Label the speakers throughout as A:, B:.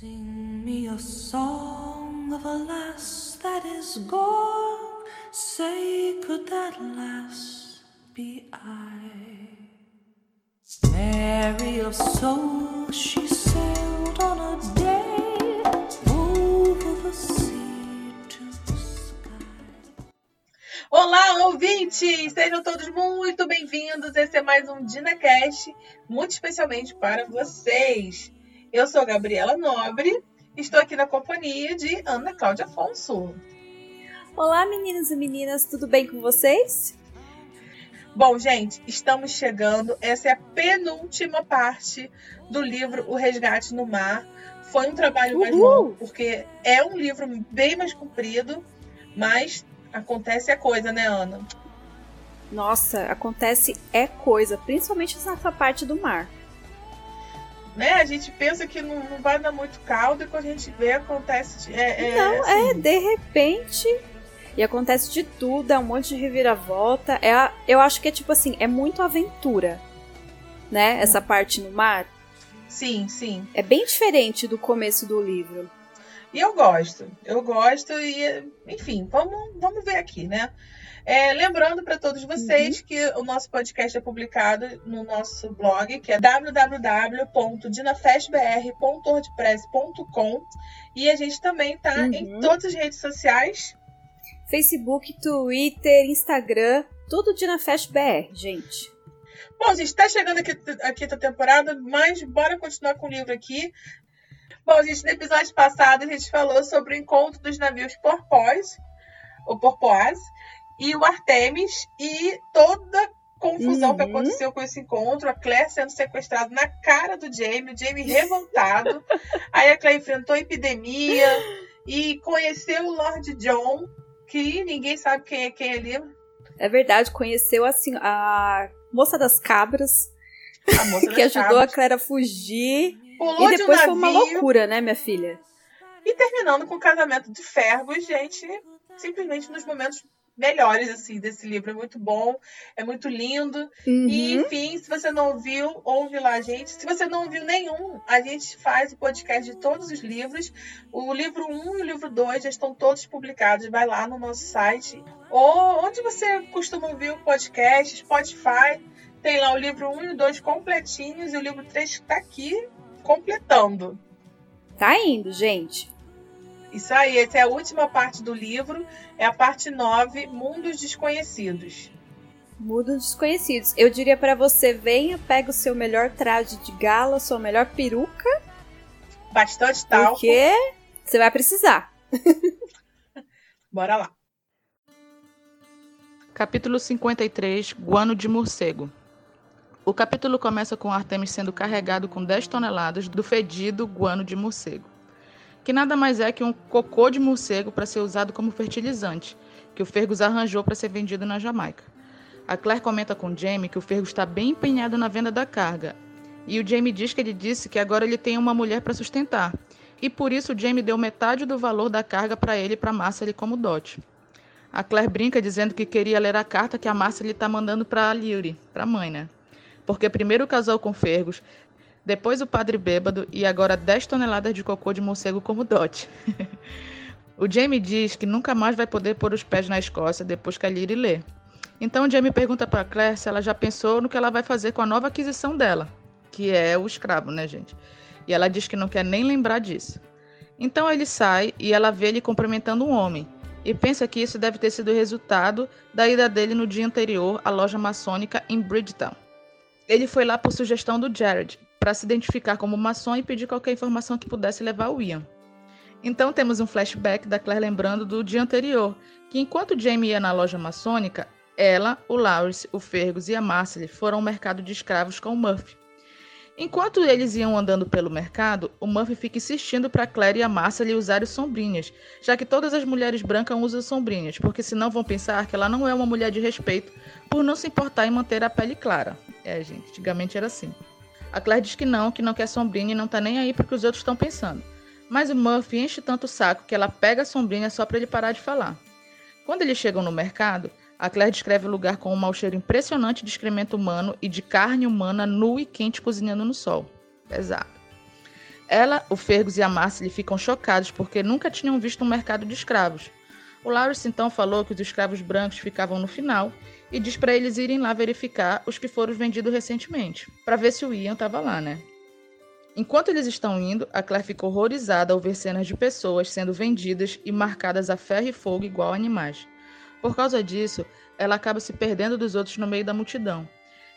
A: Sing me a song of a lass that is gone. Say, could that lass be I? Mary of soul, she sailed on a day over the sea to sky.
B: Olá, ouvintes! Sejam todos muito bem-vindos. Esse é mais um DinaCast, muito especialmente para vocês. Eu sou Gabriela Nobre, estou aqui na companhia de Ana Cláudia Afonso.
C: Olá, meninos e meninas, tudo bem com vocês?
B: Bom, gente, estamos chegando. Essa é a penúltima parte do livro O Resgate no Mar. Foi um trabalho mais
C: Uhul!
B: longo, porque é um livro bem mais comprido, mas acontece a coisa, né, Ana?
C: Nossa, acontece é coisa, principalmente nessa parte do mar.
B: Né? A gente pensa que não, não vai dar muito caldo e quando a gente vê, acontece. É, é,
C: Não,
B: assim,
C: é de repente. E acontece de tudo, é um monte de reviravolta. É, a- eu acho que é tipo assim, é muito aventura. Né? Essa parte no mar.
B: Sim, sim.
C: É bem diferente do começo do livro.
B: E eu gosto, eu gosto e, enfim, vamos, vamos ver aqui, né? É, lembrando para todos vocês que o nosso podcast é publicado no nosso blog, que é www.dinafestbr.wordpress.com e a gente também tá em
C: Uhum.
B: todas as redes sociais.
C: Facebook, Twitter, Instagram, tudo de na Fest BR, gente.
B: Bom, gente, tá chegando aqui a quinta temporada, mas bora continuar com o livro aqui. Bom, gente, no episódio passado a gente falou sobre o encontro dos navios Porpoise, ou Porpoise, e o Artemis, e toda a confusão que
C: Uhum.
B: aconteceu com esse encontro, a Claire sendo sequestrada na cara do Jamie, o Jamie revoltado. Aí a Claire enfrentou a epidemia e conheceu o Lord John, que ninguém sabe quem é quem ali,
C: É verdade, conheceu assim a moça das cabras,
B: a moça
C: que
B: das
C: ajudou a
B: cabras.
C: Clara a fugir.
B: Pulou
C: E
B: de um
C: depois foi uma loucura, né, minha filha?
B: E terminando com o casamento de Fergus, gente, simplesmente nos momentos melhores assim desse livro. É muito bom, é muito lindo. E
C: Uhum.
B: enfim, se você não ouviu, ouve lá, gente. Se você não ouviu nenhum, a gente faz o podcast de todos os livros. O livro 1 e o livro 2 já estão todos publicados. Vai lá no nosso site. Ou onde você costuma ouvir o podcast, Spotify. Tem lá o livro 1 e o 2 completinhos e o livro 3 está aqui completando.
C: Tá indo, gente.
B: Isso aí, essa é a última parte do livro, é a parte 9, Mundos Desconhecidos.
C: Muda os desconhecidos. Eu diria pra você, venha, pega o seu melhor traje de gala, sua melhor peruca,
B: Bastante talco.
C: porque você vai precisar.
B: Bora lá.
D: Capítulo 53 Guano de Morcego O capítulo começa com Artemis sendo carregado com 10 toneladas do fedido guano de morcego, que nada mais é que um cocô de morcego para ser usado como fertilizante, que o Fergus arranjou para ser vendido na Jamaica. A Claire comenta com Jamie que o Fergus está bem empenhado na venda da carga, e o Jamie diz que ele disse que agora ele tem uma mulher para sustentar, e por isso o Jamie deu metade do valor da carga para ele e para Marcely como dote. A Claire brinca dizendo que queria ler a carta que a Márcia lhe tá mandando para a Lyuri, para a mãe, né? Porque primeiro casou com Fergus, depois o padre bêbado e agora 10 toneladas de cocô de morcego como dote. o Jamie diz que nunca mais vai poder pôr os pés na Escócia depois que a Lyuri lê. Então o Jamie pergunta para Claire se ela já pensou no que ela vai fazer com a nova aquisição dela, que é o escravo, né, gente? E ela diz que não quer nem lembrar disso. Então ele sai e ela vê ele cumprimentando um homem e pensa que isso deve ter sido resultado da ida dele no dia anterior à loja maçônica em Bridgetown. Ele foi lá por sugestão do Jared, para se identificar como maçom e pedir qualquer informação que pudesse levar o Ian. Então temos um flashback da Claire lembrando do dia anterior, que enquanto Jamie ia na loja maçônica, ela, o Lawrence, o Fergus e a Marcely foram ao mercado de escravos com o Murphy. Enquanto eles iam andando pelo mercado, o Murphy fica insistindo para Claire e a Marcely usarem sombrinhas, já que todas as mulheres brancas usam sombrinhas, porque senão vão pensar que ela não é uma mulher de respeito por não se importar em manter a pele clara. É, gente, antigamente era assim. A Claire diz que não, que não quer sombrinha e não tá nem aí porque os outros estão pensando. Mas o Murphy enche tanto o saco que ela pega a sombrinha só para ele parar de falar. Quando eles chegam no mercado, a Claire descreve o lugar com um mau cheiro impressionante de excremento humano e de carne humana nua e quente cozinhando no sol. Pesado. Ela, o Fergus e a Marcely ficam chocados porque nunca tinham visto um mercado de escravos. O Lawrence então falou que os escravos brancos ficavam no final e diz para eles irem lá verificar os que foram vendidos recentemente, para ver se o Ian estava lá, né? Enquanto eles estão indo, a Claire fica horrorizada ao ver cenas de pessoas sendo vendidas e marcadas a ferro e fogo igual animais. Por causa disso, ela acaba se perdendo dos outros no meio da multidão.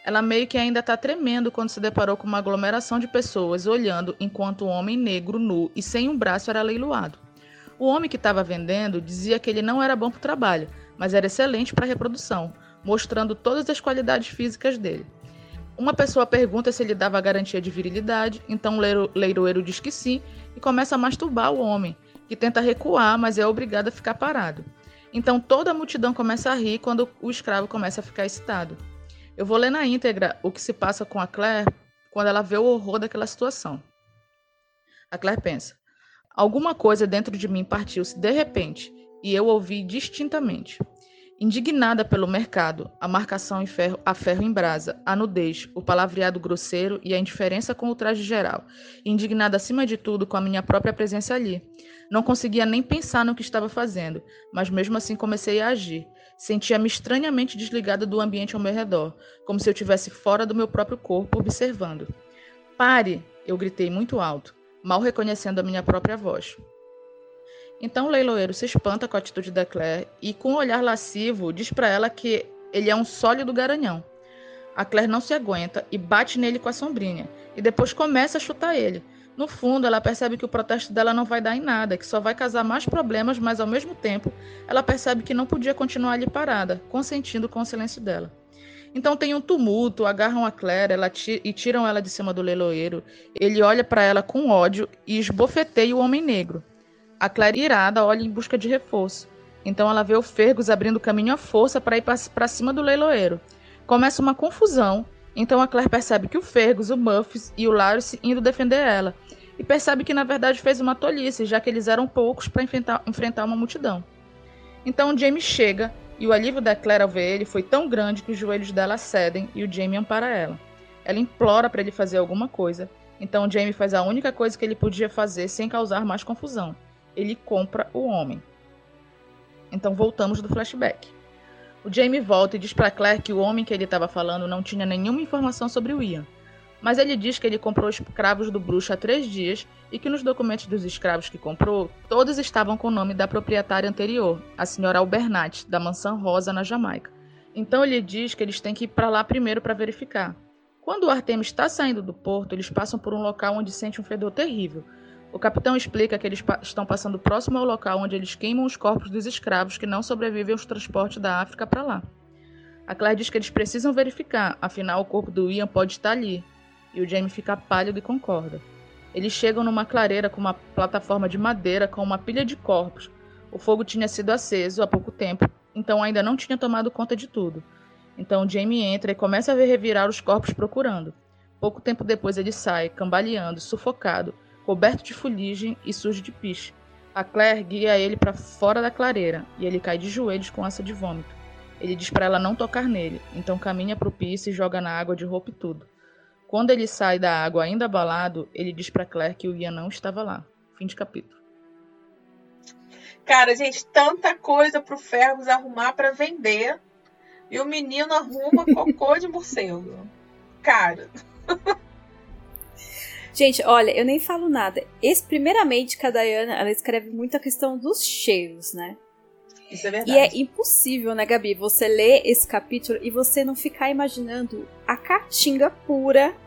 D: Ela meio que ainda está tremendo quando se deparou com uma aglomeração de pessoas olhando enquanto um homem negro, nu e sem um braço era leiloado. O homem que estava vendendo dizia que ele não era bom para o trabalho, mas era excelente para a reprodução, mostrando todas as qualidades físicas dele. Uma pessoa pergunta se ele dava garantia de virilidade, então o leiroeiro diz que sim e começa a masturbar o homem, que tenta recuar, mas é obrigado a ficar parado. Então toda a multidão começa a rir quando o escravo começa a ficar excitado. Eu vou ler na íntegra o que se passa com a Claire quando ela vê o horror daquela situação. A Claire pensa: alguma coisa dentro de mim partiu-se de repente e eu ouvi distintamente. Indignada pelo mercado, a marcação em ferro, a ferro em brasa, a nudez, o palavreado grosseiro e a indiferença com o traje geral. Indignada acima de tudo com a minha própria presença ali. Não conseguia nem pensar no que estava fazendo, mas mesmo assim comecei a agir. Sentia-me estranhamente desligada do ambiente ao meu redor, como se eu estivesse fora do meu próprio corpo, observando. Pare! Eu gritei muito alto, mal reconhecendo a minha própria voz. Então o leiloeiro se espanta com a atitude da Claire e, com um olhar lascivo, diz para ela que ele é um sólido garanhão. A Claire não se aguenta e bate nele com a sombrinha, e depois começa a chutar ele. No fundo, ela percebe que o protesto dela não vai dar em nada, que só vai causar mais problemas, mas ao mesmo tempo, ela percebe que não podia continuar ali parada, consentindo com o silêncio dela. Então tem um tumulto, agarram a Claire ela e tiram ela de cima do leiloeiro. Ele olha para ela com ódio e esbofeteia o homem negro. A Claire, irada, olha em busca de reforço. Então ela vê o Fergus abrindo caminho à força para ir para cima do leiloeiro. Começa uma confusão, então a Claire percebe que o Fergus, o Muffs e o Larice indo defender ela. E percebe que na verdade fez uma tolice, já que eles eram poucos para enfrentar, enfrentar uma multidão. Então o Jamie chega e o alívio da Claire ao ver ele foi tão grande que os joelhos dela cedem e o Jamie ampara ela. Ela implora para ele fazer alguma coisa, então Jamie faz a única coisa que ele podia fazer sem causar mais confusão ele compra o homem. Então voltamos do flashback. O Jamie volta e diz para Claire que o homem que ele estava falando não tinha nenhuma informação sobre o Ian. Mas ele diz que ele comprou escravos do bruxo há três dias e que nos documentos dos escravos que comprou, todos estavam com o nome da proprietária anterior, a senhora Albernat, da mansão Rosa, na Jamaica. Então ele diz que eles têm que ir para lá primeiro para verificar. Quando o Artemis está saindo do porto, eles passam por um local onde sente um fedor terrível, o capitão explica que eles pa estão passando próximo ao local onde eles queimam os corpos dos escravos que não sobrevivem aos transportes da África para lá. A Claire diz que eles precisam verificar, afinal o corpo do Ian pode estar ali. E o Jamie fica pálido e concorda. Eles chegam numa clareira com uma plataforma de madeira com uma pilha de corpos. O fogo tinha sido aceso há pouco tempo, então ainda não tinha tomado conta de tudo. Então Jamie entra e começa a revirar os corpos procurando. Pouco tempo depois ele sai, cambaleando, sufocado, coberto de fuligem e sujo de piche. A Claire guia ele para fora da clareira e ele cai de joelhos com ânsia de vômito. Ele diz para ela não tocar nele, então caminha para o piso e joga na água de roupa e tudo. Quando ele sai da água ainda abalado, ele diz para Claire que o Ian não estava lá. Fim de capítulo.
B: Cara, gente, tanta coisa pro Fergus arrumar para vender. E o menino arruma cocô de morcego. Cara.
C: Gente, olha, eu nem falo nada. Esse, primeiramente, que a Diana, ela escreve muito a questão dos cheiros, né?
B: Isso é verdade.
C: E é impossível, né, Gabi, você ler esse capítulo e você não ficar imaginando a caatinga pura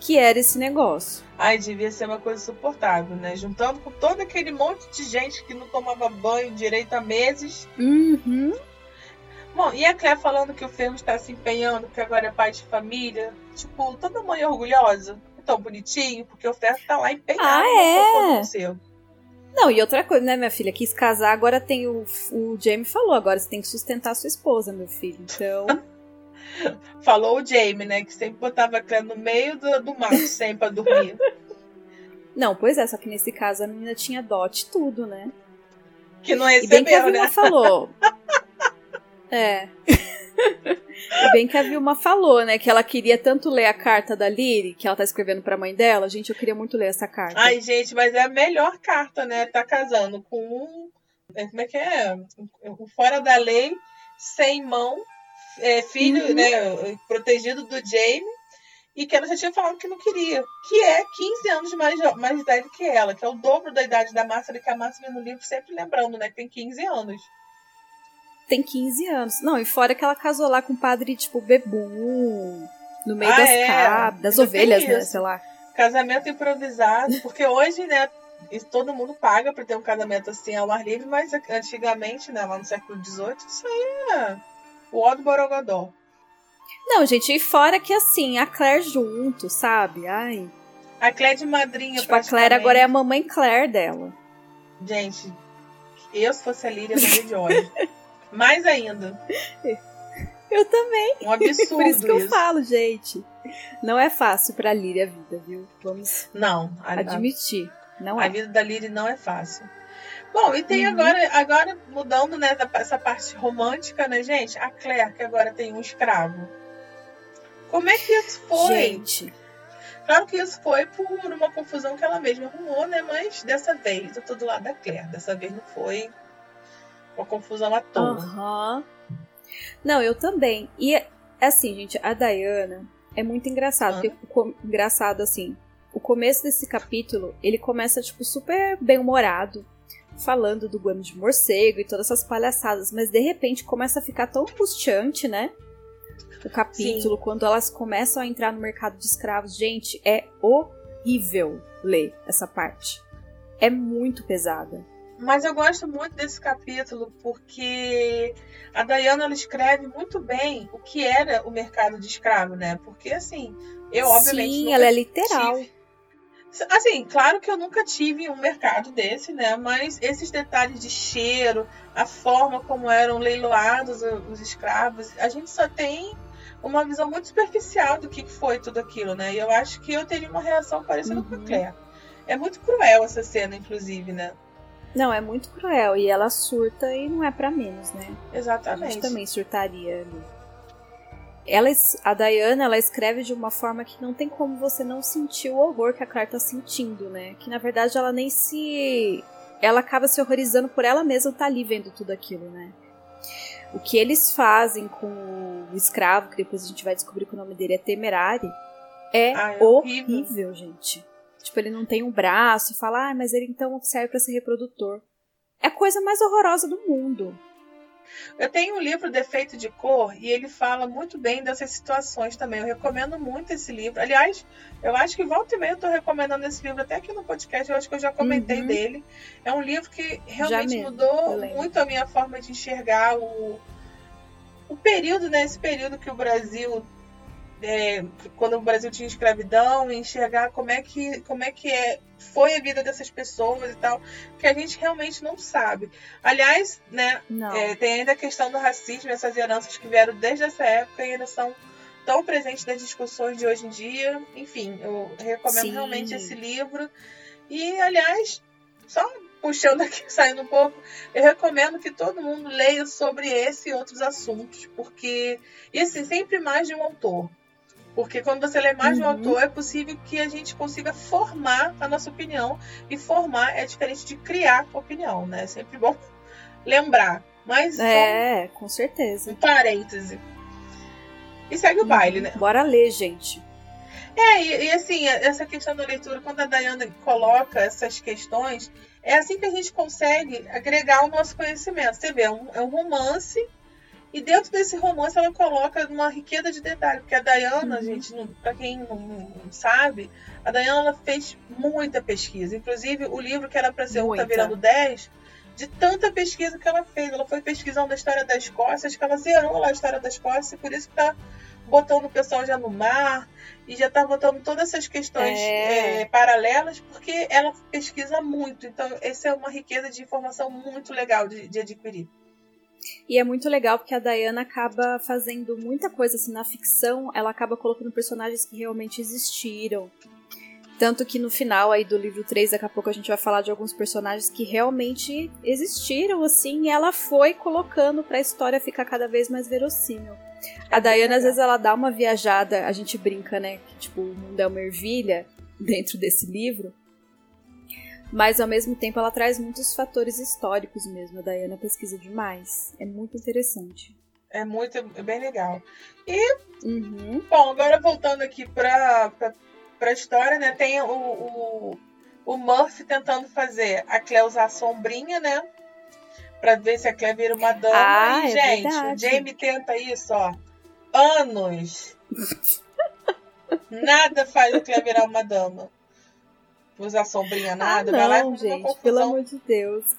C: que era esse negócio.
B: Ai, devia ser uma coisa insuportável, né? Juntando com todo aquele monte de gente que não tomava banho direito há meses.
C: Uhum.
B: Bom, e a Claire falando que o Ferro está se empenhando, que agora é pai de família. Tipo, toda mãe orgulhosa tão bonitinho, porque o Ferro tá lá empenhado
C: ah, é? Não, e outra coisa, né, minha filha? Quis casar, agora tem o. O Jamie falou, agora você tem que sustentar sua esposa, meu filho. Então.
B: falou o Jamie, né? Que sempre botava a Claire no meio do, do mato, sempre pra dormir.
C: Não, pois é, só que nesse caso a menina tinha dote tudo, né?
B: Que não recebeu,
C: e bem que a
B: né?
C: falou. é. E bem que a Vilma falou, né? Que ela queria tanto ler a carta da Liri, que ela tá escrevendo pra mãe dela. Gente, eu queria muito ler essa carta.
B: Ai, gente, mas é a melhor carta, né? Tá casando com um. é, Como é que é? Fora da lei, sem mão, é, filho,
C: Uhum.
B: né? Protegido do Jamie. E que ela já tinha falado que não queria. Que é 15 anos mais, mais idade que ela, que é o dobro da idade da Márcia, que a Márcia vem no livro sempre lembrando, né? Que tem 15 anos.
C: Tem 15 anos. Não, e fora que ela casou lá com o padre, tipo, Bebum. No meio
B: Ah,
C: das
B: é.
C: cabras, das ovelhas, né? Sei lá.
B: Casamento improvisado, porque hoje, né, isso todo mundo paga pra ter um casamento assim ao ar livre, mas antigamente, né, lá no século XVIII, isso aí é o ó do Borogodó.
C: Não, gente, e fora que assim, a Claire junto, sabe? Ai.
B: A Clé de madrinha,
C: Tipo, a Claire agora é a mamãe Claire dela.
B: Gente, eu se fosse a Líria, eu morria de ódio. Mais ainda.
C: Eu também.
B: Um absurdo
C: Por isso que eu
B: isso.
C: falo, gente. Não é fácil pra Líria a vida, viu? Vamos
B: Não, a, a,
C: admitir. Não
B: a
C: é.
B: vida da Líria não é fácil. Bom, e tem
C: Uhum.
B: agora, agora mudando, né, essa parte romântica, né, gente? A Claire, que agora tem um escravo. Como é que isso foi?
C: Gente,
B: Claro que isso foi por uma confusão que ela mesma arrumou, né? Mas dessa vez eu tô do lado da Claire. Dessa vez não foi uma confusão à toa.
C: aham. Não, eu também. E assim, gente, a Diana é muito engraçado.
B: Ah.
C: Porque, engraçado, assim, o começo desse capítulo, ele começa, tipo, super bem-humorado. Falando do guano de morcego e todas essas palhaçadas. Mas de repente começa a ficar tão angustiante, né? O capítulo, quando elas começam a entrar no mercado de escravos. Gente, é horrível ler essa parte. É muito pesada.
B: Mas eu gosto muito desse capítulo porque a Diana ela escreve muito bem o que era o mercado de escravo, né? Porque assim, eu obviamente
C: Sim, ela é literal.
B: tive- Assim, claro que eu nunca tive um mercado desse, né? Mas esses detalhes de cheiro, a forma como eram leiloados os escravos, a gente só tem uma visão muito superficial do que foi tudo aquilo, né? E eu acho que eu teria uma reação parecida com a
C: Uhum.
B: Claire. É muito cruel essa cena, inclusive, né?
C: Não, é muito cruel. E ela surta e não é pra menos, né? A gente
B: Exatamente.
C: também surtaria ali. Ela, a Diana, ela escreve de uma forma que não tem como você não sentir o horror que a Claire tá sentindo, né? Que na verdade ela nem se. Ela acaba se horrorizando por ela mesma estar ali vendo tudo aquilo, né? O que eles fazem com o escravo, que depois a gente vai descobrir que o nome dele é Temerari, é,
B: Ah, é horrível.
C: horrível, gente. Tipo, ele não tem um braço e fala, ah, mas ele então serve pra ser reprodutor. É a coisa mais horrorosa do mundo.
B: Eu tenho um livro Defeito de Cor e ele fala muito bem dessas situações também. Eu recomendo muito esse livro. Aliás, eu acho que volta e meia eu tô recomendando esse livro até aqui no podcast. Eu acho que eu já comentei
C: Uhum.
B: dele. É um livro que realmente mudou muito a minha forma de enxergar o, o período, né? Esse período que o Brasil. É, quando o Brasil tinha escravidão, e enxergar como é que como é que é, foi a vida dessas pessoas e tal, que a gente realmente não sabe. Aliás, né, é, tem ainda a questão do racismo, essas heranças que vieram desde essa época e ainda são tão presentes nas discussões de hoje em dia. Enfim, eu recomendo
C: Sim.
B: realmente esse livro. E, aliás, só puxando aqui, saindo um pouco, eu recomendo que todo mundo leia sobre esse e outros assuntos, porque, e assim, sempre mais de um autor. Porque quando você lê mais de um
C: Uhum.
B: autor, é possível que a gente consiga formar a nossa opinião. E formar é diferente de criar opinião, né? É sempre bom lembrar. Mas
C: É, com certeza.
B: um parêntese. E segue o baile, né?
C: Bora ler, gente.
B: É, e, e assim, essa questão da leitura, quando a Dayana coloca essas questões, é assim que a gente consegue agregar o nosso conhecimento. Você vê, é um, é um romance, e dentro desse romance ela coloca uma riqueza de detalhes. Porque a Dayana,
C: Uhum.
B: gente, pra quem não, sabe, a Dayana ela fez muita pesquisa. Inclusive, o livro que era pra ser um tá virando 10, de tanta pesquisa que ela fez. Ela foi pesquisando a história da Escócia, acho que ela zerou lá a história da Escócia, e por isso que tá botando o pessoal já no mar e já tá botando todas essas questões
C: É.
B: eh, paralelas, porque ela pesquisa muito. Então, essa é uma riqueza de informação muito legal de, de adquirir.
C: E é muito legal porque a Diana acaba fazendo muita coisa assim na ficção, ela acaba colocando personagens que realmente existiram. Tanto que no final aí do livro 3, daqui a pouco a gente vai falar de alguns personagens que realmente existiram, assim, e ela foi colocando pra história ficar cada vez mais verossímil. A Diana, às vezes, ela dá uma viajada, a gente brinca, né? Que, tipo, o mundo é uma ervilha dentro desse livro. Mas, ao mesmo tempo, ela traz muitos fatores históricos mesmo. A Diana pesquisa demais. É muito interessante.
B: É muito, é bem legal. E,
C: Uhum.
B: bom, agora voltando aqui pra, pra história, né? Tem o, o, o Murphy tentando fazer a Claire usar a sombrinha, né? Pra ver se a Claire vira uma dama.
C: Ah,
B: e,
C: é
B: gente, o
C: verdade.
B: Jamie tenta isso, ó. Anos. nada faz a Claire virar uma dama. Usar sombrinha, nada.
C: ah,
B: vai lá e
C: não,
B: faz uma
C: gente, pelo amor de Deus.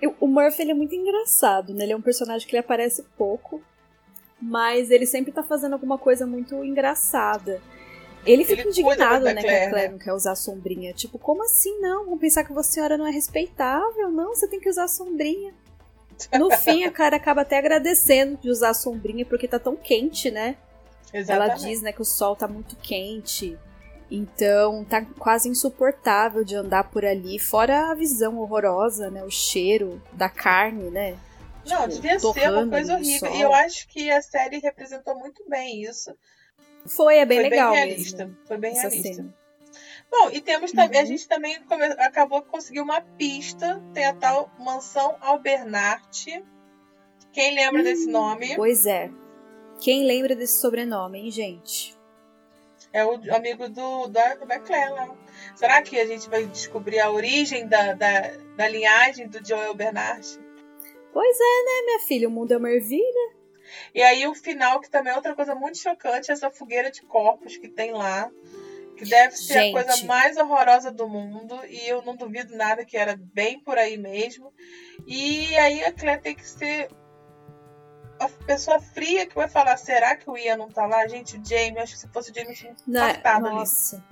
C: Eu- o Murphy ele é muito engraçado, né? Ele é um personagem que ele aparece pouco, mas ele sempre tá fazendo alguma coisa muito engraçada. Ele fica
B: Ele
C: indignado, né, que
B: Claire,
C: a Claire
B: né?
C: não quer usar a sombrinha. Tipo, como assim não? Vão pensar que você senhora não é respeitável? Não, você tem que usar a sombrinha. No fim, a Claire acaba até agradecendo de usar a sombrinha porque tá tão quente, né? Ela
B: Exatamente.
C: diz, né, que o sol tá muito quente. Então, tá quase insuportável de andar por ali, fora a visão horrorosa, né, o cheiro da carne, né?
B: Não,
C: tipo,
B: devia ser uma coisa horrível. E eu acho que a série representou muito bem isso.
C: Foi, é bem
B: Foi
C: legal
B: bem realista.
C: mesmo.
B: Foi bem
C: essa
B: realista.
C: cena.
B: Bom, e temos também, a
C: Uhum.
B: gente também come- acabou de conseguir uma pista. Tem a tal mansão Albernat. Quem lembra desse nome?
C: Pois é. Quem lembra desse sobrenome, hein, gente?
B: É o amigo do, da, da. Será que a gente vai descobrir a origem da, da, da linhagem do Joel Bernard?
C: Pois é, né, minha filha? O mundo é uma ervilha.
B: E aí o final, que também é outra coisa muito chocante, essa fogueira de corpos que tem lá. Que deve ser
C: Gente.
B: a coisa mais horrorosa do mundo. E eu não duvido nada que era bem por aí mesmo. E aí a Claire tem que ser a pessoa fria que vai falar, será que o Ian não tá lá? Gente, o Jamie, acho que se fosse o Jamie tinha
C: Né?
B: infartado ali.
C: Nossa.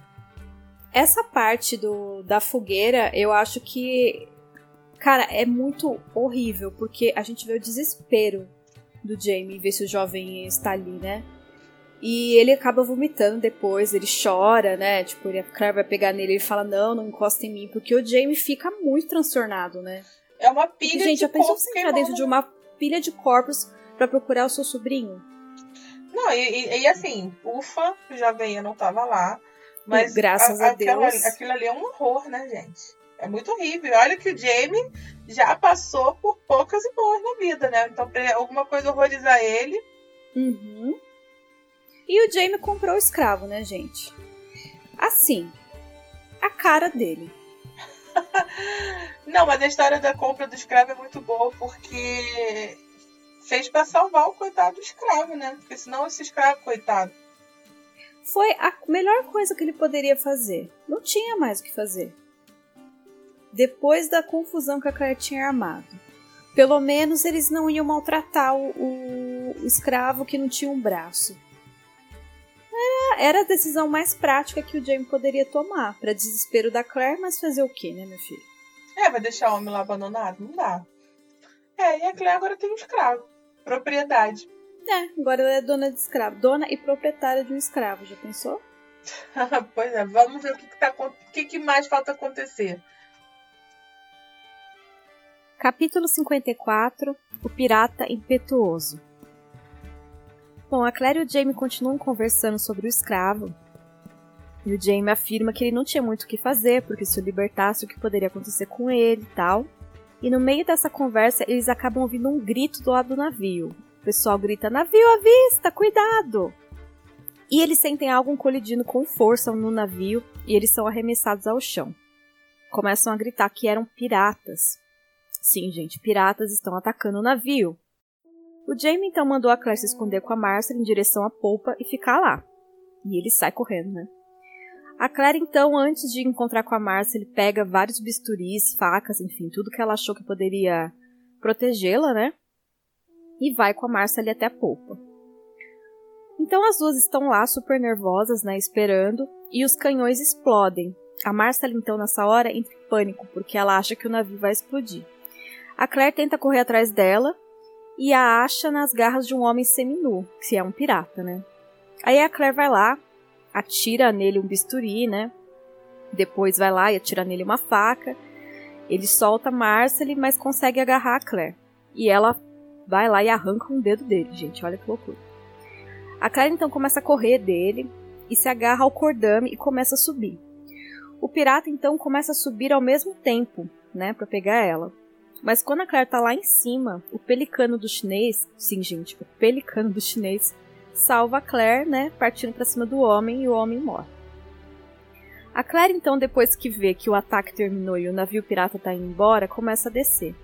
C: Essa parte do, da fogueira, eu acho que. Cara, é muito horrível, porque a gente vê o desespero do Jamie ver se o jovem está ali, né? E ele acaba vomitando depois, ele chora, né? Tipo, ele, a Claire vai pegar nele e ele fala: Não, não encosta em mim, porque o Jamie fica muito transtornado, né?
B: É uma
C: Porque,
B: pilha
C: gente,
B: de
C: já pensou você entrar dentro de uma pilha de corpos pra procurar o seu sobrinho?
B: Não, e, e- e assim, ufa, o Jovem Ian não tava lá. Mas
C: Graças a
B: aquela-
C: Deus.
B: aquilo ali é um horror, né, gente? É muito horrível. E Olha que o Jamie já passou por poucas e boas na vida, né? Então, pra alguma coisa horrorizar ele.
C: Uhum. E o Jamie comprou o escravo, né, gente? Assim, a cara dele.
B: Não, mas a história da compra do escravo é muito boa porque fez pra salvar o coitado do escravo, né? Porque senão esse escravo, coitado.
C: Foi a melhor coisa que ele poderia fazer. Não tinha mais o que fazer. Depois da confusão que a Claire tinha armado. Pelo menos eles não iam maltratar o, o- escravo que não tinha um braço. Era, era a decisão mais prática que o Jamie poderia tomar. Para desespero da Claire, mas fazer o quê, né, meu filho?
B: É, vai deixar o homem lá abandonado? Não dá. É, e a Claire agora tem um escravo. Propriedade.
C: É, agora ela é dona de escravo. Dona e proprietária de um escravo, já pensou?
B: pois é, vamos ver o que, que, tá, o que, que mais falta acontecer.
C: Capítulo 54 O Pirata Impetuoso Bom, a Claire e o Jamie continuam conversando sobre o escravo. E o Jamie afirma que ele não tinha muito o que fazer, porque se o libertasse, o que poderia acontecer com ele e tal. E no meio dessa conversa, eles acabam ouvindo um grito do lado do navio. O pessoal grita: Navio à vista, cuidado! E eles sentem algo colidindo com força no navio e eles são arremessados ao chão. Começam a gritar que eram piratas. Sim, gente, piratas estão atacando o navio. O Jamie então mandou a Claire se esconder com a Marcel em direção à polpa e ficar lá. E ele sai correndo, né? A Claire então, antes de encontrar com a Marcel, ele pega vários bisturis, facas, enfim, tudo que ela achou que poderia protegê-la, né? E vai com a Marcel até a polpa. Então as duas estão lá super nervosas, né, esperando, e os canhões explodem. A Marcel então nessa hora entra em pânico, porque ela acha que o navio vai explodir. A Claire tenta correr atrás dela e a acha nas garras de um homem seminu, que é um pirata, né? Aí a Claire vai lá, atira nele um bisturi, né? Depois vai lá e atira nele uma faca. Ele solta a Marcel, mas consegue agarrar a Claire. E ela vai lá e arranca um dedo dele, gente. Olha que loucura. A Claire então começa a correr dele e se agarra ao cordame e começa a subir. O pirata então começa a subir ao mesmo tempo, né, para pegar ela. Mas quando a Claire tá lá em cima, o pelicano do chinês, sim, gente, o pelicano do chinês salva a Claire, né, partindo para cima do homem e o homem morre. A Claire então, depois que vê que o ataque terminou e o navio pirata tá indo embora, começa a descer.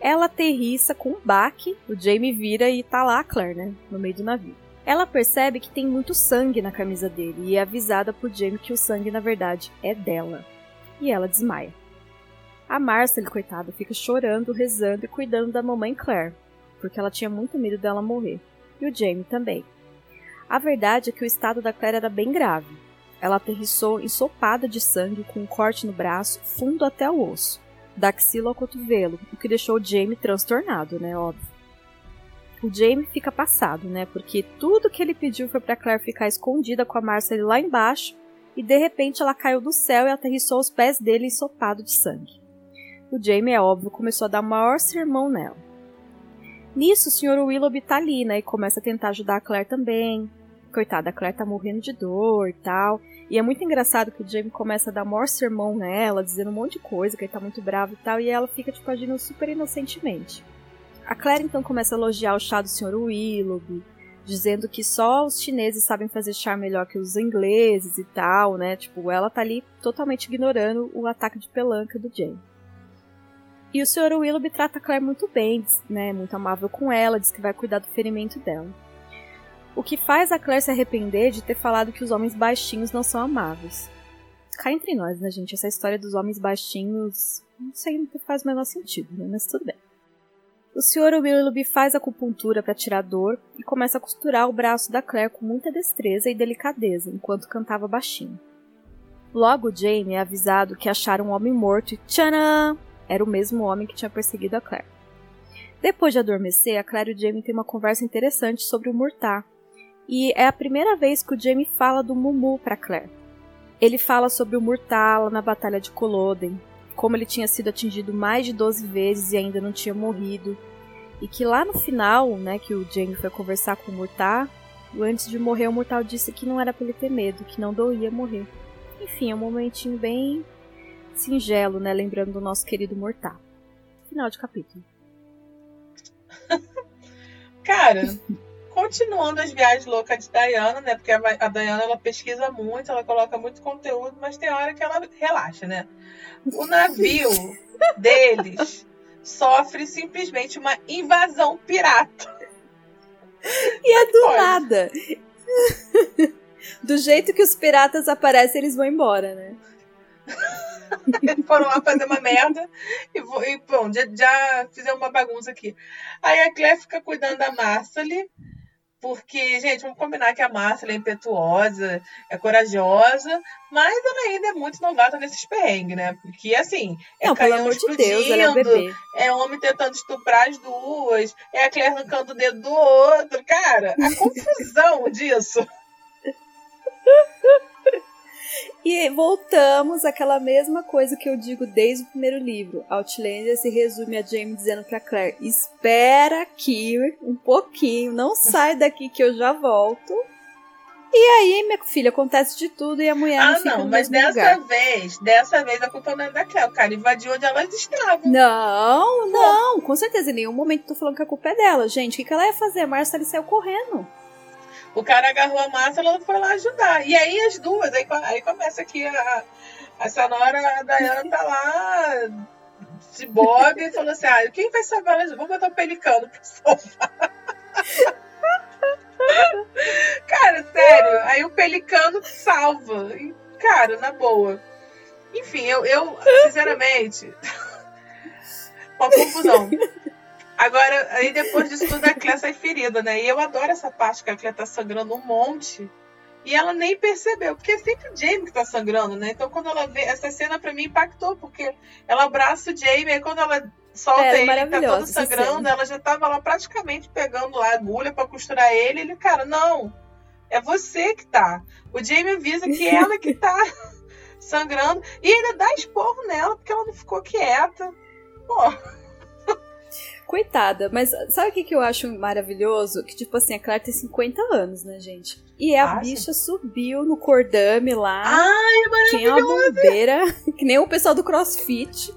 C: Ela aterrissa com um baque, o Jamie vira e tá lá a Claire, né, no meio do navio. Ela percebe que tem muito sangue na camisa dele e é avisada por Jamie que o sangue na verdade é dela. E ela desmaia. A Marcel, coitada, fica chorando, rezando e cuidando da mamãe Claire, porque ela tinha muito medo dela morrer. E o Jamie também. A verdade é que o estado da Claire era bem grave. Ela aterrissou ensopada de sangue com um corte no braço, fundo até o osso, da axila ao cotovelo, o que deixou o Jamie transtornado, né, óbvio o Jamie fica passado, né? Porque tudo que ele pediu foi para Claire ficar escondida com a Marcel lá embaixo e de repente ela caiu do céu e aterrissou os pés dele ensopado de sangue. O Jamie, é óbvio, começou a dar o maior sermão nela. Nisso, o Sr. Willoughby tá ali, né? E começa a tentar ajudar a Claire também. Coitada, a Claire tá morrendo de dor e tal. E é muito engraçado que o Jamie começa a dar maior sermão nela, dizendo um monte de coisa, que ele tá muito bravo e tal. E ela fica, tipo, agindo super inocentemente. A Claire então começa a elogiar o chá do Sr. Willoughby, dizendo que só os chineses sabem fazer chá melhor que os ingleses e tal, né? Tipo, ela tá ali totalmente ignorando o ataque de pelanca do Jane. E o Sr. Willoughby trata a Claire muito bem, né? Muito amável com ela, diz que vai cuidar do ferimento dela. O que faz a Claire se arrepender de ter falado que os homens baixinhos não são amáveis. Cá entre nós, né, gente? Essa história dos homens baixinhos. Não sei, não faz o menor sentido, né? Mas tudo bem. O Sr. Willoughby faz acupuntura para tirar dor e começa a costurar o braço da Claire com muita destreza e delicadeza, enquanto cantava baixinho. Logo, Jamie é avisado que acharam um homem morto e tcharam! Era o mesmo homem que tinha perseguido a Claire. Depois de adormecer, a Claire e o Jamie têm uma conversa interessante sobre o Murtar. E é a primeira vez que o Jamie fala do Mumu para Claire. Ele fala sobre o Murtar lá na Batalha de Culloden, como ele tinha sido atingido mais de 12 vezes e ainda não tinha morrido. E que lá no final, né, que o Jamie foi conversar com o Murtar, antes de morrer o Murtal disse que não era para ele ter medo, que não doía morrer. Enfim, é um momentinho bem singelo, né, lembrando do nosso querido Murtar. Final de capítulo.
B: Cara, continuando as viagens loucas de Diana, né? Porque a Diana ela pesquisa muito, ela coloca muito conteúdo, mas tem hora que ela relaxa, né? O navio deles sofre simplesmente uma invasão pirata.
C: E é do Pode. nada. Do jeito que os piratas aparecem, eles vão embora, né?
B: Foram lá fazer uma merda e, e bom, já, já fizeram uma bagunça aqui. Aí a Claire fica cuidando da Marcely porque, gente, vamos combinar que a Márcia é impetuosa, é corajosa, mas ela ainda é muito novata nesses perrengues, né? Porque, assim, é Não, canhão explodindo, de Deus, é, um é homem tentando estuprar as duas, é a Claire arrancando o dedo do outro. Cara, a confusão disso.
C: E voltamos àquela mesma coisa que eu digo desde o primeiro livro. Outlander se resume a Jamie dizendo para Claire: espera aqui um pouquinho, não sai daqui que eu já volto. E aí, minha filha, acontece de tudo e a mulher ah, não fica não, mas
B: dessa
C: lugar.
B: vez, dessa vez a culpa não é da Claire. O cara invadiu onde elas estavam.
C: Não, não, com certeza. Em nenhum momento tô falando que a culpa é dela. Gente, o que, que ela ia fazer? A Marcia saiu correndo.
B: O cara agarrou a massa ela foi lá ajudar. E aí as duas, aí, aí começa aqui a, a Sonora, a Dayana tá lá, se bobe, e falou assim: ah, quem vai salvar elas? Vou botar o pelicano pra salvar. cara, sério. Aí o pelicano salva. Cara, na boa. Enfim, eu, eu sinceramente. uma confusão. Agora, aí depois disso tudo, a Clé sai ferida, né? E eu adoro essa parte que a Clé tá sangrando um monte. E ela nem percebeu, porque é sempre o Jamie que tá sangrando, né? Então quando ela vê. Essa cena pra mim impactou, porque ela abraça o Jamie, e quando ela solta é, ele, tá todo sangrando, ela já tava lá praticamente pegando lá a agulha para costurar ele. Ele, cara, não, é você que tá. O Jamie avisa que é ela que tá sangrando. E ainda dá esporro nela, porque ela não ficou quieta. Pô.
C: Coitada, mas sabe o que, que eu acho maravilhoso? Que, tipo assim, a Claire tem 50 anos, né, gente? E a
B: Ah,
C: bicha subiu no cordame lá.
B: Ai,
C: tinha uma bombeira, que nem o pessoal do crossfit.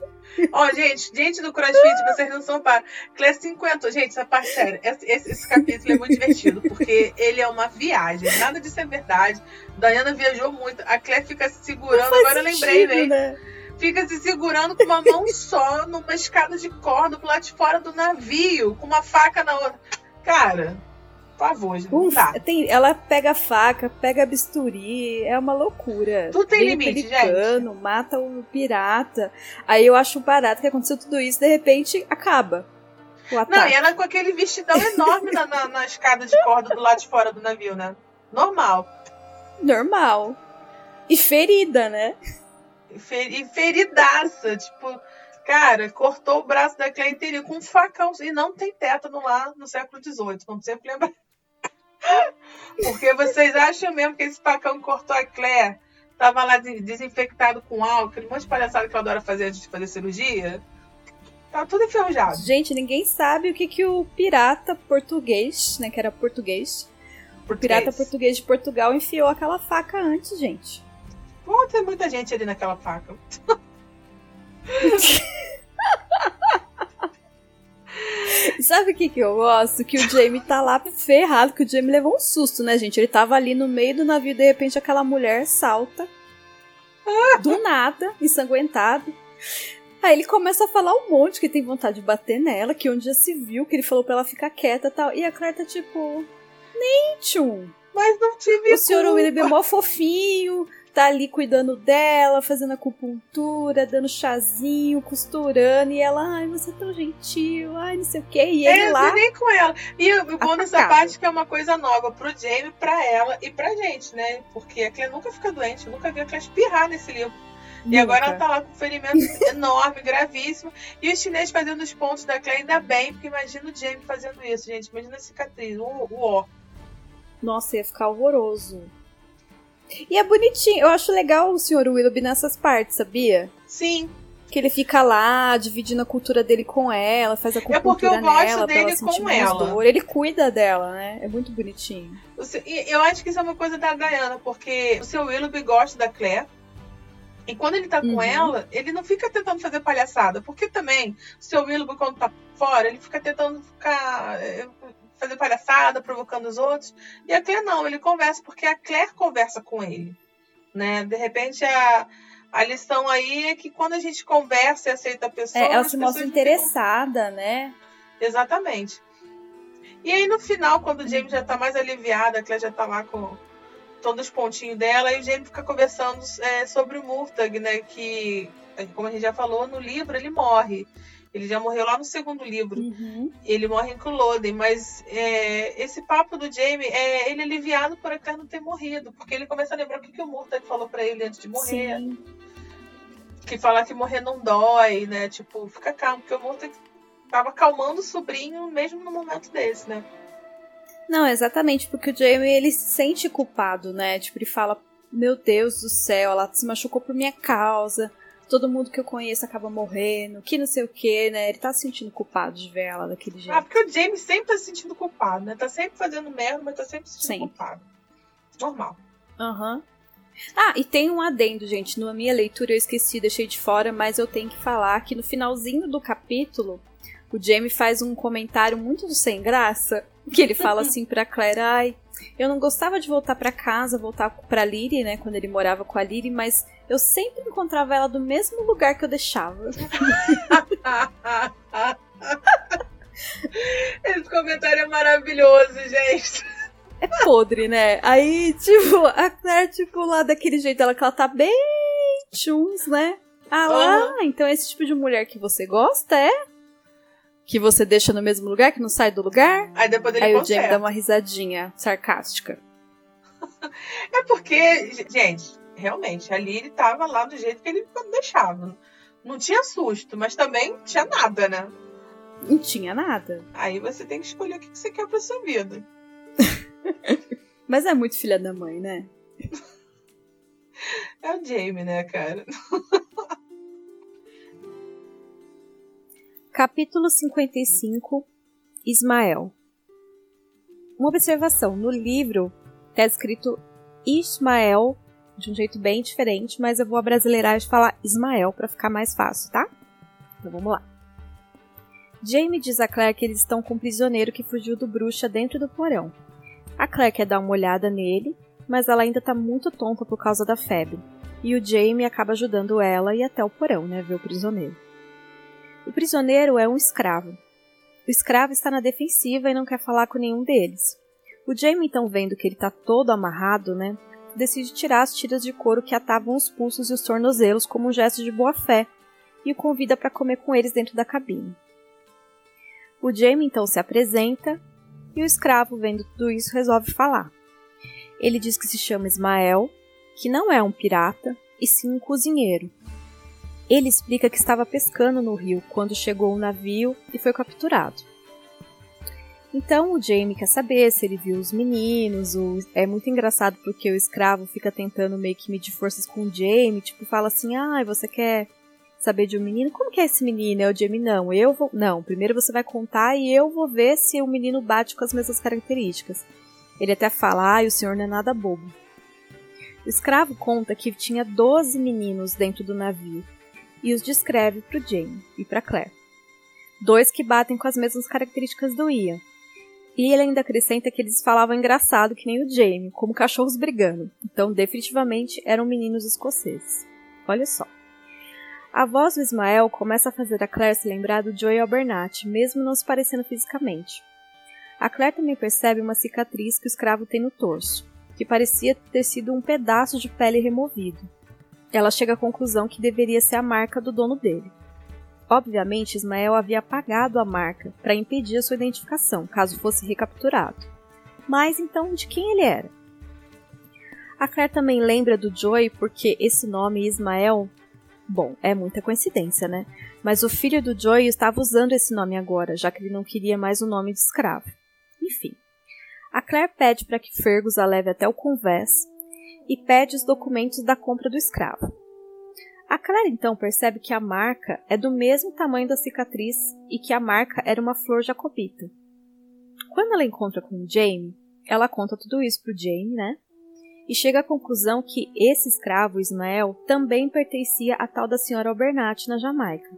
B: Ó, gente, gente do CrossFit, vocês não são para. Claire 50. Gente, essa parte séria. Esse, esse, esse capítulo é muito divertido, porque ele é uma viagem. Nada disso é verdade. Diana viajou muito. A Claire fica se segurando. Agora eu lembrei,
C: sentido,
B: né?
C: né?
B: Fica se segurando com uma mão só numa escada de corda pro lado de fora do navio, com uma faca na outra. Cara, por favor, gente,
C: Uf,
B: dá.
C: tem, ela pega a faca, pega a bisturi, é uma loucura.
B: Tudo tem
C: Vem
B: limite,
C: pelicano, mata o pirata. Aí eu acho barato que aconteceu tudo isso, de repente acaba.
B: Não, e ela com aquele vestidão enorme na, na, na escada de corda do lado de fora do navio, né? Normal.
C: Normal. E ferida, né?
B: E feridaça, tipo, cara, cortou o braço da Claire inteirinho com um facão. E não tem tétano lá no século XVIII, vamos sempre lembrar. Porque vocês acham mesmo que esse facão cortou a Claire tava lá de- desinfectado com álcool, aquele monte de palhaçada que ela adora fazer antes de fazer cirurgia? Tá tudo enferrujado.
C: Gente, ninguém sabe o que, que o pirata português, né? Que era português. O pirata português de Portugal enfiou aquela faca antes, gente.
B: Pô, tem muita gente ali naquela faca.
C: Sabe o que, que eu gosto? Que o Jamie tá lá ferrado, que o Jamie levou um susto, né, gente? Ele tava ali no meio do navio e de repente aquela mulher salta. Do nada, ensanguentado. Aí ele começa a falar um monte que tem vontade de bater nela, que onde já se viu, que ele falou pra ela ficar quieta e tal. E a Claire tá tipo. Nem tchum.
B: Mas não tive
C: O senhor. Willoughby é mó fofinho, tá ali cuidando dela, fazendo acupuntura, dando chazinho, costurando, e ela, ai, você é tão gentil, ai, não sei o quê. E ele
B: É,
C: lá.
B: nem com ela. E o bom dessa parte é que é uma coisa nova pro Jamie, pra ela e pra gente, né? Porque a Claire nunca fica doente, eu nunca vi a Claire espirrar nesse livro. E
C: Nunca.
B: agora ela tá lá com um ferimento enorme, gravíssimo. E os chineses fazendo os pontos da Claire, ainda bem, porque imagina o Jamie fazendo isso, gente. Imagina a cicatriz, o, o ó.
C: Nossa, ia ficar horroroso. E é bonitinho. Eu acho legal o Sr. Willoughby nessas partes, sabia?
B: Sim,
C: Que ele fica lá, dividindo a cultura dele com ela, faz a
B: É porque eu gosto
C: nela, ela
B: dele
C: sentir
B: com ela.
C: dor. Ele cuida dela, né? É muito bonitinho.
B: Eu acho que isso é uma coisa da Diana, porque o seu Willoughby gosta da Claire. E quando ele tá com
C: Uhum.
B: ela, ele não fica tentando fazer palhaçada. Porque também, o seu Willoughby, quando tá fora, ele fica tentando ficar. Fazer palhaçada, provocando os outros. E a Claire não, ele conversa, porque a Claire conversa com ele. Né? De repente, a, a lição aí é que quando a gente conversa e aceita a pessoa.
C: É, ela se mostra
B: pessoas ficam-
C: interessada, né?
B: Exatamente. E aí no final, quando o James já tá mais aliviado, a Claire já tá lá com todos os pontinhos dela, aí o James fica conversando é, sobre o Murtag, né? Que, como a gente já falou, no livro ele morre. Ele já morreu lá no segundo livro.
C: Uhum.
B: Ele morre em Culloden, mas é, esse papo do Jamie é ele aliviado por a Claire não ter morrido, porque ele começa a lembrar o que, que o Murtag falou pra ele antes de morrer.
C: Sim.
B: Que falar que morrer não dói, né? Tipo, fica calmo, porque o Murtag tava acalmando o sobrinho mesmo no momento desse, né?
C: Não, exatamente, porque o Jamie ele se sente culpado, né? Tipo, ele fala: Meu Deus do céu, ela se machucou por minha causa. Todo mundo que eu conheço acaba morrendo, que não sei o que, né? Ele tá se sentindo culpado de ver ela daquele
B: Ah,
C: jeito.
B: porque o James sempre tá se sentindo culpado, né? Tá sempre fazendo merda, mas tá sempre se sentindo
C: Sempre.
B: culpado. Normal.
C: Aham. Ah, e tem um adendo, gente. Na minha leitura eu esqueci, deixei de fora, mas eu tenho que falar que no finalzinho do capítulo, o Jamie faz um comentário muito sem graça, que ele fala assim pra Claire, ai, eu não gostava de voltar pra casa, voltar pra Lyrie, né, quando ele morava com a Lyrie, mas eu sempre encontrava ela do mesmo lugar que eu deixava.
B: Esse comentário é maravilhoso, gente.
C: É podre, né? Aí, tipo, a Claire, tipo, lá daquele jeito, ela que ela tá bem chuns, né? Ah, lá, então é esse tipo de mulher que você gosta, é? Que você deixa no mesmo lugar, que não sai do lugar?
B: Aí depois ele
C: Aí o
B: conserta.
C: Jamie dá uma risadinha sarcástica.
B: É porque, gente, realmente, ali ele tava lá do jeito que ele deixava. Não tinha susto, mas também não tinha nada, né?
C: Não tinha nada.
B: Aí você tem que escolher o que você quer pra sua vida.
C: Mas é muito filha da mãe, né?
B: É o Jamie, né, cara?
C: Capítulo 55 Ismael Uma observação: no livro está escrito Ismael de um jeito bem diferente, mas eu vou abrasileirar e falar Ismael para ficar mais fácil, tá? Então vamos lá. Jamie diz a Claire que eles estão com um prisioneiro que fugiu do bruxa dentro do porão. A Claire quer dar uma olhada nele, mas ela ainda está muito tonta por causa da febre. E o Jamie acaba ajudando ela e até o porão, né, ver o prisioneiro. O prisioneiro é um escravo. O escravo está na defensiva e não quer falar com nenhum deles. O Jamie, então, vendo que ele está todo amarrado, né, decide tirar as tiras de couro que atavam os pulsos e os tornozelos como um gesto de boa fé e o convida para comer com eles dentro da cabine. O Jamie então se apresenta e o escravo, vendo tudo isso, resolve falar. Ele diz que se chama Ismael, que não é um pirata, e sim um cozinheiro, ele explica que estava pescando no rio quando chegou o navio e foi capturado. Então o Jamie quer saber se ele viu os meninos. O... É muito engraçado porque o escravo fica tentando meio que medir forças com o Jamie, tipo, fala assim: ah, você quer saber de um menino? Como que é esse menino? É o Jamie, não. Eu vou. Não, primeiro você vai contar e eu vou ver se o menino bate com as mesmas características. Ele até fala: ah, o senhor não é nada bobo. O escravo conta que tinha 12 meninos dentro do navio e os descreve para o Jamie e para Claire. Dois que batem com as mesmas características do Ian. E ele ainda acrescenta que eles falavam engraçado que nem o Jamie, como cachorros brigando. Então, definitivamente eram meninos escoceses. Olha só. A voz do Ismael começa a fazer a Claire se lembrar do Joey Albernat, mesmo não se parecendo fisicamente. A Claire também percebe uma cicatriz que o escravo tem no torso, que parecia ter sido um pedaço de pele removido ela chega à conclusão que deveria ser a marca do dono dele. Obviamente, Ismael havia apagado a marca para impedir a sua identificação, caso fosse recapturado. Mas então, de quem ele era? A Claire também lembra do Joey porque esse nome Ismael, bom, é muita coincidência, né? Mas o filho do Joey estava usando esse nome agora, já que ele não queria mais o nome de escravo. Enfim. A Claire pede para que Fergus a leve até o convés e pede os documentos da compra do escravo. A Clara então percebe que a marca é do mesmo tamanho da cicatriz e que a marca era uma flor jacobita. Quando ela encontra com o Jamie, ela conta tudo isso para o Jamie, né? E chega à conclusão que esse escravo, Ismael, também pertencia à tal da senhora Albernat na Jamaica.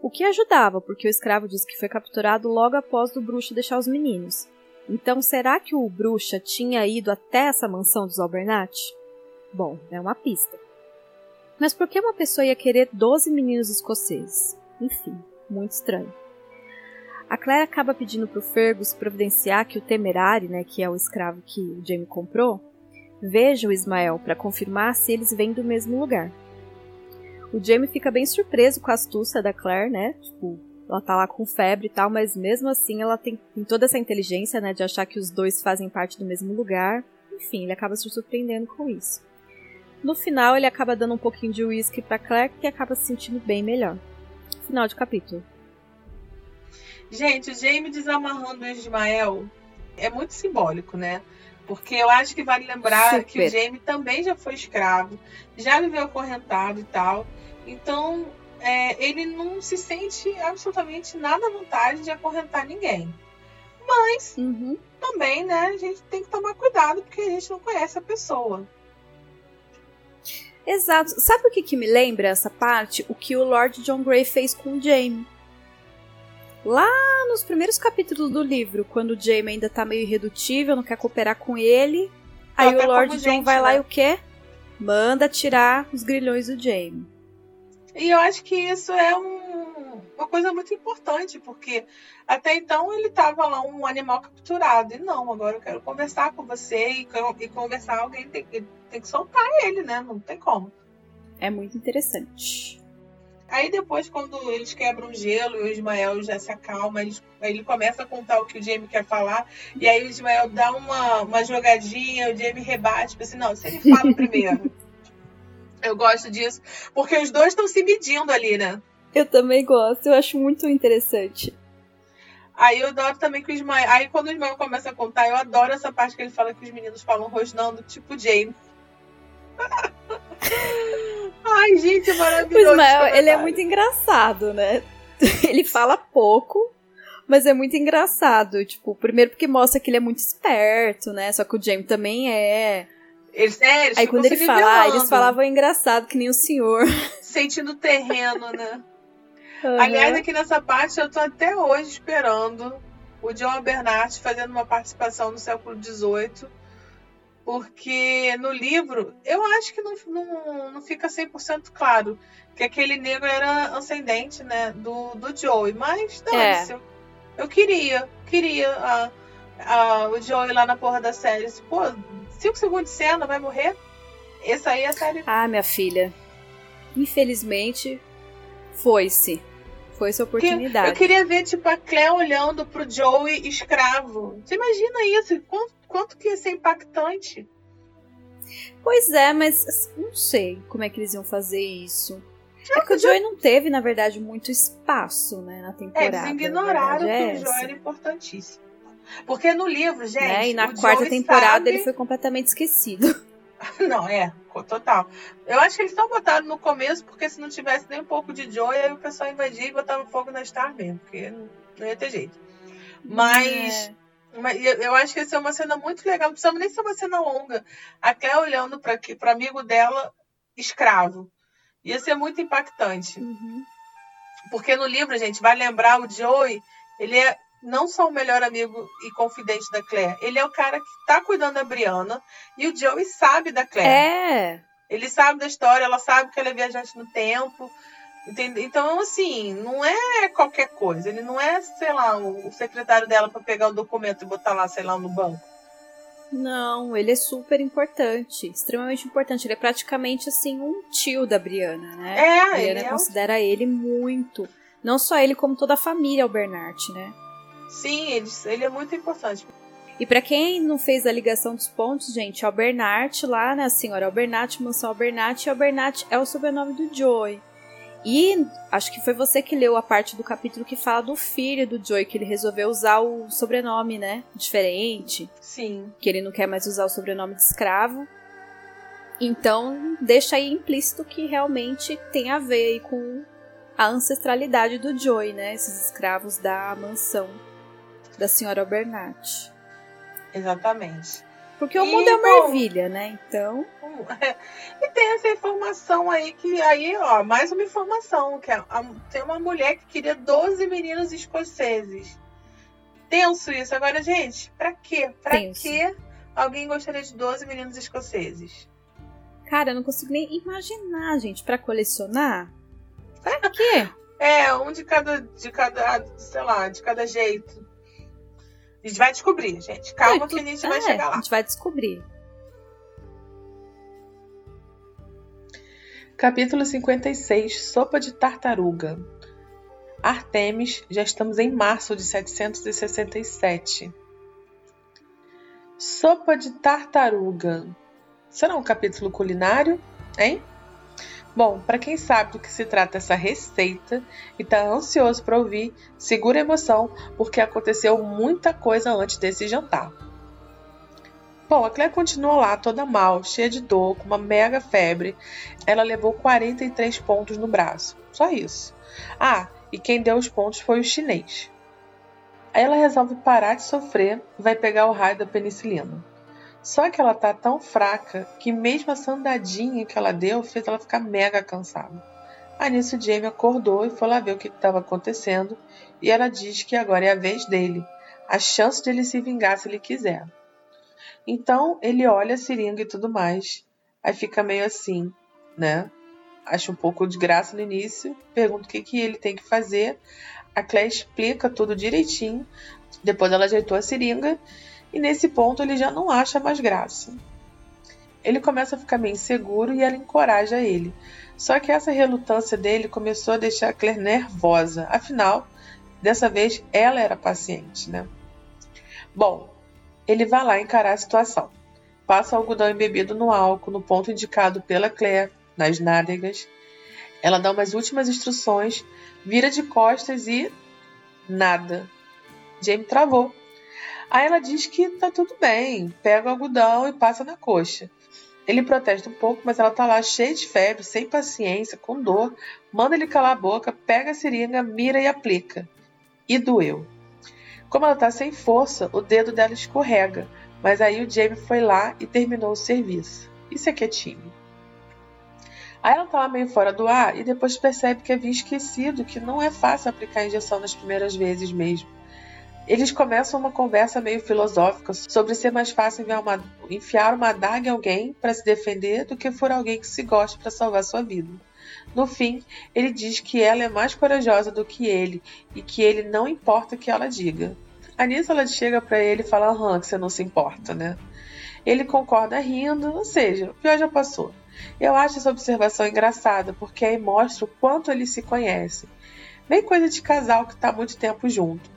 C: O que ajudava, porque o escravo diz que foi capturado logo após o bruxo deixar os meninos. Então, será que o bruxa tinha ido até essa mansão dos Albernat? Bom, é uma pista. Mas por que uma pessoa ia querer 12 meninos escoceses? Enfim, muito estranho. A Claire acaba pedindo para o Fergus providenciar que o Temerari, né, que é o escravo que o Jamie comprou, veja o Ismael para confirmar se eles vêm do mesmo lugar. O Jamie fica bem surpreso com a astúcia da Claire, né? Tipo, ela tá lá com febre e tal, mas mesmo assim ela tem, tem toda essa inteligência, né, de achar que os dois fazem parte do mesmo lugar. Enfim, ele acaba se surpreendendo com isso. No final, ele acaba dando um pouquinho de uísque para Claire, que acaba se sentindo bem melhor. Final de capítulo.
B: Gente, o Jamie desamarrando o Ismael é muito simbólico, né? Porque eu acho que vale lembrar Super. que o Jamie também já foi escravo, já viveu acorrentado e tal. Então, é, ele não se sente absolutamente nada à vontade de acorrentar ninguém. Mas, uhum. também, né, a gente tem que tomar cuidado porque a gente não conhece a pessoa.
C: Exato. Sabe o que, que me lembra essa parte? O que o Lord John Grey fez com o Jaime. Lá nos primeiros capítulos do livro, quando o Jaime ainda tá meio irredutível, não quer cooperar com ele. Aí o Lord John gente, vai né? lá e o quê? Manda tirar os grilhões do Jaime.
B: E eu acho que isso é um, uma coisa muito importante, porque até então ele estava lá um animal capturado. E não, agora eu quero conversar com você e, e conversar alguém tem, tem que soltar ele, né? Não tem como.
C: É muito interessante.
B: Aí depois, quando eles quebram o gelo e o Ismael já se acalma, ele, ele começa a contar o que o Jamie quer falar. E aí o Ismael dá uma, uma jogadinha, o Jamie rebate, tipo assim, não, se ele fala primeiro. Eu gosto disso, porque os dois estão se medindo ali, né?
C: Eu também gosto, eu acho muito interessante.
B: Aí eu adoro também que o Ismael. Aí quando o Ismael começa a contar, eu adoro essa parte que ele fala que os meninos falam rosnando, tipo James. Ai, gente, é maravilhoso.
C: O Ismael, ele é muito engraçado, né? ele fala pouco, mas é muito engraçado. Tipo, primeiro porque mostra que ele é muito esperto, né? Só que o Jamie também é.
B: Eles, é, eles
C: Aí quando ele fala, ah, eles falavam engraçado, que nem o senhor.
B: Sentindo terreno, né? Aliás, aqui nessa parte eu tô até hoje esperando o John Bernard fazendo uma participação no século XVIII, porque no livro eu acho que não, não, não fica 100% claro que aquele negro era ascendente né, do, do Joey, mas não,
C: É.
B: eu, eu queria, queria a, a, o Joey lá na porra da série. Pô, 5 segundos de cena, vai morrer? Essa aí é a série.
C: Ah, minha filha. Infelizmente, foi-se. Foi-se a
B: Porque
C: oportunidade.
B: Eu queria ver, tipo, a Claire olhando pro Joey escravo. Você imagina isso? Quanto, quanto que ia ser impactante?
C: Pois é, mas assim, não sei como é que eles iam fazer isso. É que o Joey não teve, na verdade, muito espaço, né, na
B: É,
C: temporada.
B: eles
C: a
B: ignoraram
C: verdade é
B: que o Joey
C: essa.
B: era importantíssimo. Porque no livro, gente.
C: Né? E na quarta
B: Joey
C: temporada
B: sabe-
C: ele foi completamente esquecido.
B: Não, é, total. Eu acho que eles só botaram no começo, porque se não tivesse nem um pouco de Joey, aí o pessoal invadia e botava fogo na Star mesmo, porque não, ia ter jeito. Mas.
C: É.
B: Mas eu acho que essa é uma cena muito legal. Não precisava nem ser uma cena longa. A Claire olhando para o amigo dela, escravo. Ia ser muito impactante.
C: Uhum.
B: Porque no livro, gente, vai lembrar o Joey, ele é não só o melhor amigo e confidente da Claire, ele é o cara que tá cuidando da Brianna e o Joey sabe da Claire.
C: É.
B: Ele sabe da história, ela sabe que ela é viajante no tempo. Entende? Então, assim, não é qualquer coisa. Ele não é, sei lá, o o secretário dela para pegar o documento e botar lá, sei lá, no banco.
C: Não, ele é super importante. Extremamente importante. Ele é praticamente, assim, um tio da Brianna, né?
B: É,
C: a
B: ele
C: Brianna
B: é o-
C: considera ele muito. Não só ele, como toda a família Albernart, né?
B: Sim, ele, ele é muito importante.
C: E pra quem não fez a ligação dos pontos, gente, Albernart lá, né, a senhora Albernat, mansão Albernat, e Albernat é o sobrenome do Joey. E acho que foi você que leu a parte do capítulo que fala do filho do Joey, que ele resolveu usar o sobrenome, né, diferente,
B: Sim.
C: que ele não quer mais usar o sobrenome de escravo. Então, deixa aí implícito que realmente tem a ver aí com a ancestralidade do Joey, né, esses escravos da mansão da senhora Albernat.
B: Exatamente.
C: Porque o
B: E,
C: mundo é uma
B: bom,
C: ervilha, né? Então.
B: E tem essa informação aí que aí, ó, mais uma informação, que é, tem uma mulher que queria 12 meninos escoceses. Tenso isso. Agora, gente, pra quê? Pra
C: Tenso.
B: que alguém gostaria de 12 meninos escoceses?
C: Cara, eu não consigo nem imaginar, gente, pra colecionar. Pra quê?
B: É, um de cada, de cada, sei lá, de cada jeito. A gente vai descobrir, gente. Calma que a gente vai
C: é,
B: chegar
C: A
B: lá.
C: gente vai descobrir.
B: Capítulo 56 Sopa de Tartaruga Artemis, já estamos em março de 767. Sopa de tartaruga. Será um capítulo culinário, hein? Bom, para quem sabe do que se trata essa receita e está ansioso para ouvir, segura a emoção, porque aconteceu muita coisa antes desse jantar. Bom, a Claire continuou lá toda mal, cheia de dor, com uma mega febre. Ela levou 43 pontos no braço. Só isso. Ah, e quem deu os pontos foi o chinês. Aí ela resolve parar de sofrer e vai pegar o raio da penicilina. Só que ela tá tão fraca que mesmo a sandadinha que ela deu fez ela ficar mega cansada. Aí nisso Jamie acordou e foi lá ver o que estava acontecendo e ela diz que agora é a vez dele, a chance de ele se vingar se ele quiser. Então ele olha a seringa e tudo mais, aí fica meio assim, né? Acha um pouco de graça no início, pergunta o que, que ele tem que fazer. A Claire explica tudo direitinho. Depois ela ajeitou a seringa e nesse ponto ele já não acha mais graça. Ele começa a ficar meio inseguro e ela encoraja ele. Só que essa relutância dele começou a deixar a Claire nervosa. Afinal, dessa vez ela era paciente, né? Bom, ele vai lá encarar a situação. Passa algodão embebido no álcool no ponto indicado pela Claire, nas nádegas. Ela dá umas últimas instruções, vira de costas e nada. Jamie travou. Aí ela diz que tá tudo bem, pega o algodão e passa na coxa. Ele protesta um pouco, mas ela tá lá cheia de febre, sem paciência, com dor, manda ele calar a boca, pega a seringa, mira e aplica. E doeu. Como ela tá sem força, o dedo dela escorrega, mas aí o Jamie foi lá e terminou o serviço. Isso é time. Aí ela tá lá meio fora do ar e depois percebe que havia esquecido que não é fácil aplicar a injeção nas primeiras vezes mesmo. Eles começam uma conversa meio filosófica sobre ser mais fácil enfiar uma, enfiar uma adaga em alguém para se defender do que for alguém que se goste para salvar sua vida. No fim, ele diz que ela é mais corajosa do que ele e que ele não importa o que ela diga. A nisso ela chega para ele e fala: Aham, que você não se importa, né? Ele concorda rindo, ou seja, o pior já passou. Eu acho essa observação engraçada, porque aí mostra o quanto eles se conhecem. Bem coisa de casal que está muito tempo junto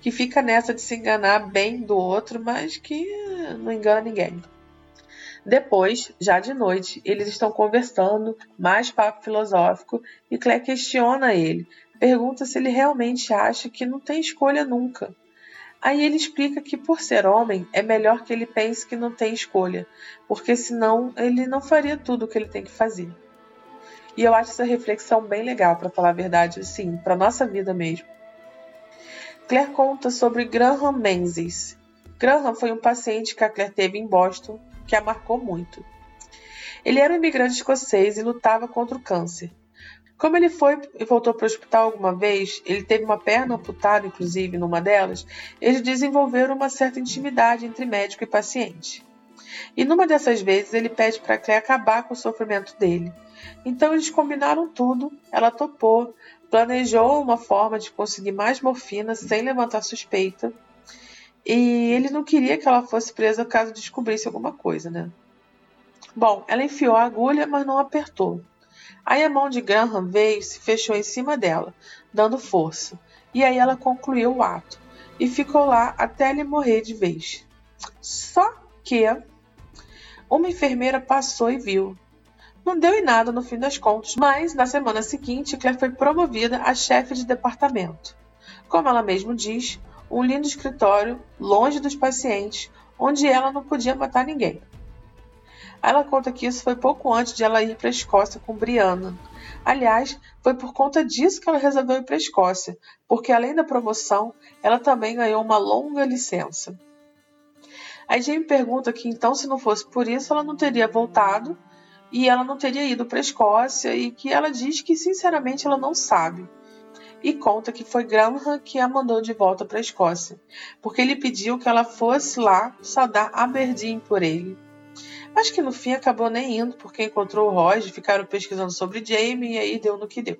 B: que fica nessa de se enganar bem do outro, mas que não engana ninguém. Depois, já de noite, eles estão conversando, mais papo filosófico, e Claire questiona ele, pergunta se ele realmente acha que não tem escolha nunca. Aí ele explica que por ser homem é melhor que ele pense que não tem escolha, porque senão ele não faria tudo o que ele tem que fazer. E eu acho essa reflexão bem legal, para falar a verdade, assim, para nossa vida mesmo. Claire conta sobre Graham Menzies. Graham foi um paciente que a Claire teve em Boston que a marcou muito. Ele era um imigrante escocês e lutava contra o câncer. Como ele foi e voltou para o hospital alguma vez, ele teve uma perna amputada, inclusive, numa delas, eles desenvolveram uma certa intimidade entre médico e paciente. E numa dessas vezes ele pede para Claire acabar com o sofrimento dele. Então eles combinaram tudo, ela topou, planejou uma forma de conseguir mais morfina sem levantar suspeita. E ele não queria que ela fosse presa caso descobrisse alguma coisa, né? Bom, ela enfiou a agulha, mas não apertou. Aí a mão de Graham veio e se fechou em cima dela, dando força. E aí ela concluiu o ato e ficou lá até ele morrer de vez. Só que uma enfermeira passou e viu, não deu em nada no fim das contas, mas na semana seguinte Claire foi promovida a chefe de departamento. Como ela mesma diz, um lindo escritório, longe dos pacientes, onde ela não podia matar ninguém. Ela conta que isso foi pouco antes de ela ir para a Escócia com Brianna. Aliás, foi por conta disso que ela resolveu ir para a Escócia, porque além da promoção, ela também ganhou uma longa licença. A Jamie pergunta que então, se não fosse por isso, ela não teria voltado e ela não teria ido para a Escócia e que ela diz que sinceramente ela não sabe. E conta que foi Graham que a mandou de volta para a Escócia, porque ele pediu que ela fosse lá saudar Aberdeen por ele. Mas que no fim acabou nem indo, porque encontrou o Roger, ficaram pesquisando sobre Jamie e aí deu no que deu.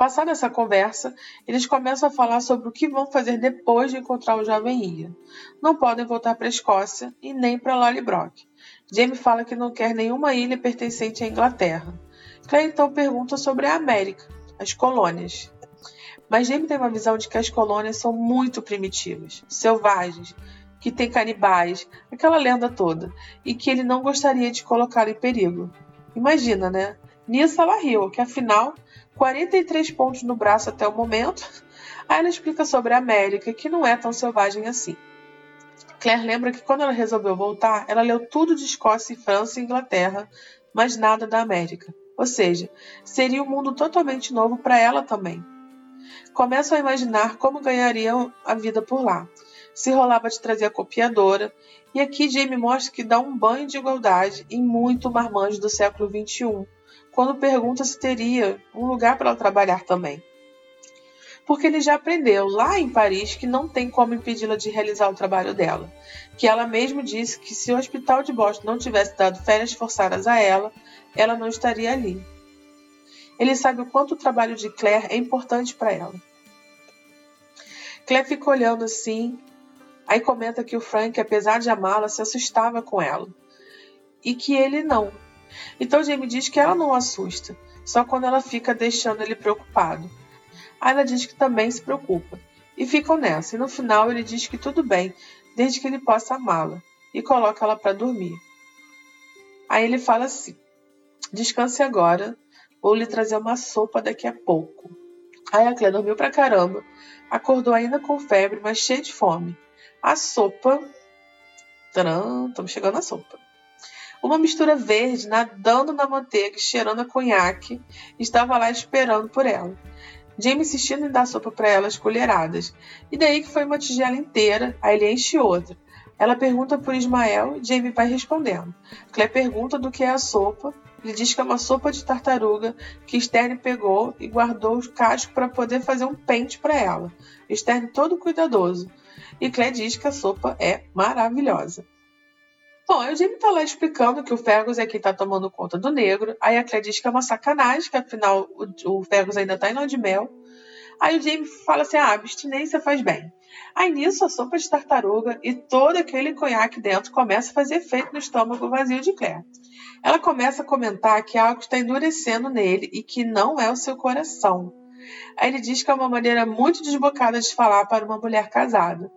B: Passada essa conversa, eles começam a falar sobre o que vão fazer depois de encontrar o jovem Ian. Não podem voltar para a Escócia e nem para Lallybrook. Jamie fala que não quer nenhuma ilha pertencente à Inglaterra. Claire então pergunta sobre a América, as colônias. Mas Jamie tem uma visão de que as colônias são muito primitivas, selvagens, que tem canibais, aquela lenda toda, e que ele não gostaria de colocar em perigo. Imagina, né? Nisso ela riu, que afinal 43 pontos no braço até o momento. Aí ela explica sobre a América, que não é tão selvagem assim. Claire lembra que quando ela resolveu voltar, ela leu tudo de Escócia, França e Inglaterra, mas nada da América. Ou seja, seria um mundo totalmente novo para ela também. Começam a imaginar como ganhariam a vida por lá. Se rolava de trazer a copiadora, e aqui Jamie mostra que dá um banho de igualdade em muito marmanjo do século XXI, quando pergunta se teria um lugar para ela trabalhar também. Porque ele já aprendeu lá em Paris que não tem como impedi-la de realizar o trabalho dela, que ela mesma disse que se o hospital de Boston não tivesse dado férias forçadas a ela, ela não estaria ali. Ele sabe o quanto o trabalho de Claire é importante para ela. Claire fica olhando assim, aí comenta que o Frank, apesar de amá-la, se assustava com ela. E que ele não, então Jamie diz que ela não assusta, só quando ela fica deixando ele preocupado. Aí ela diz que também se preocupa. E ficam nessa. E no final ele diz que tudo bem, desde que ele possa amá-la. E coloca ela para dormir. Aí ele fala assim: Descanse agora, vou lhe trazer uma sopa daqui a pouco. Aí a Clé dormiu pra caramba, acordou ainda com febre, mas cheia de fome. A sopa. Tcharam, estamos chegando na sopa. Uma mistura verde nadando na manteiga e cheirando a conhaque estava lá esperando por ela. Jamie insistindo em dar sopa para elas colheradas. E daí que foi uma tigela inteira, aí ele enche outra. Ela pergunta por Ismael e Jamie vai respondendo. Claire pergunta do que é a sopa. Ele diz que é uma sopa de tartaruga que Stern pegou e guardou os cascos para poder fazer um pente para ela. Stern todo cuidadoso. E Claire diz que a sopa é maravilhosa. Bom, o Jamie tá lá explicando que o Fergus é quem tá tomando conta do negro. Aí a Claire diz que é uma sacanagem, que afinal o, o Fergus ainda tá em lua de mel. Aí o Jamie fala assim: ah, abstinência faz bem. Aí nisso, a sopa de tartaruga e todo aquele conhaque dentro começa a fazer efeito no estômago vazio de Claire. Ela começa a comentar que algo está endurecendo nele e que não é o seu coração. Aí ele diz que é uma maneira muito desbocada de falar para uma mulher casada.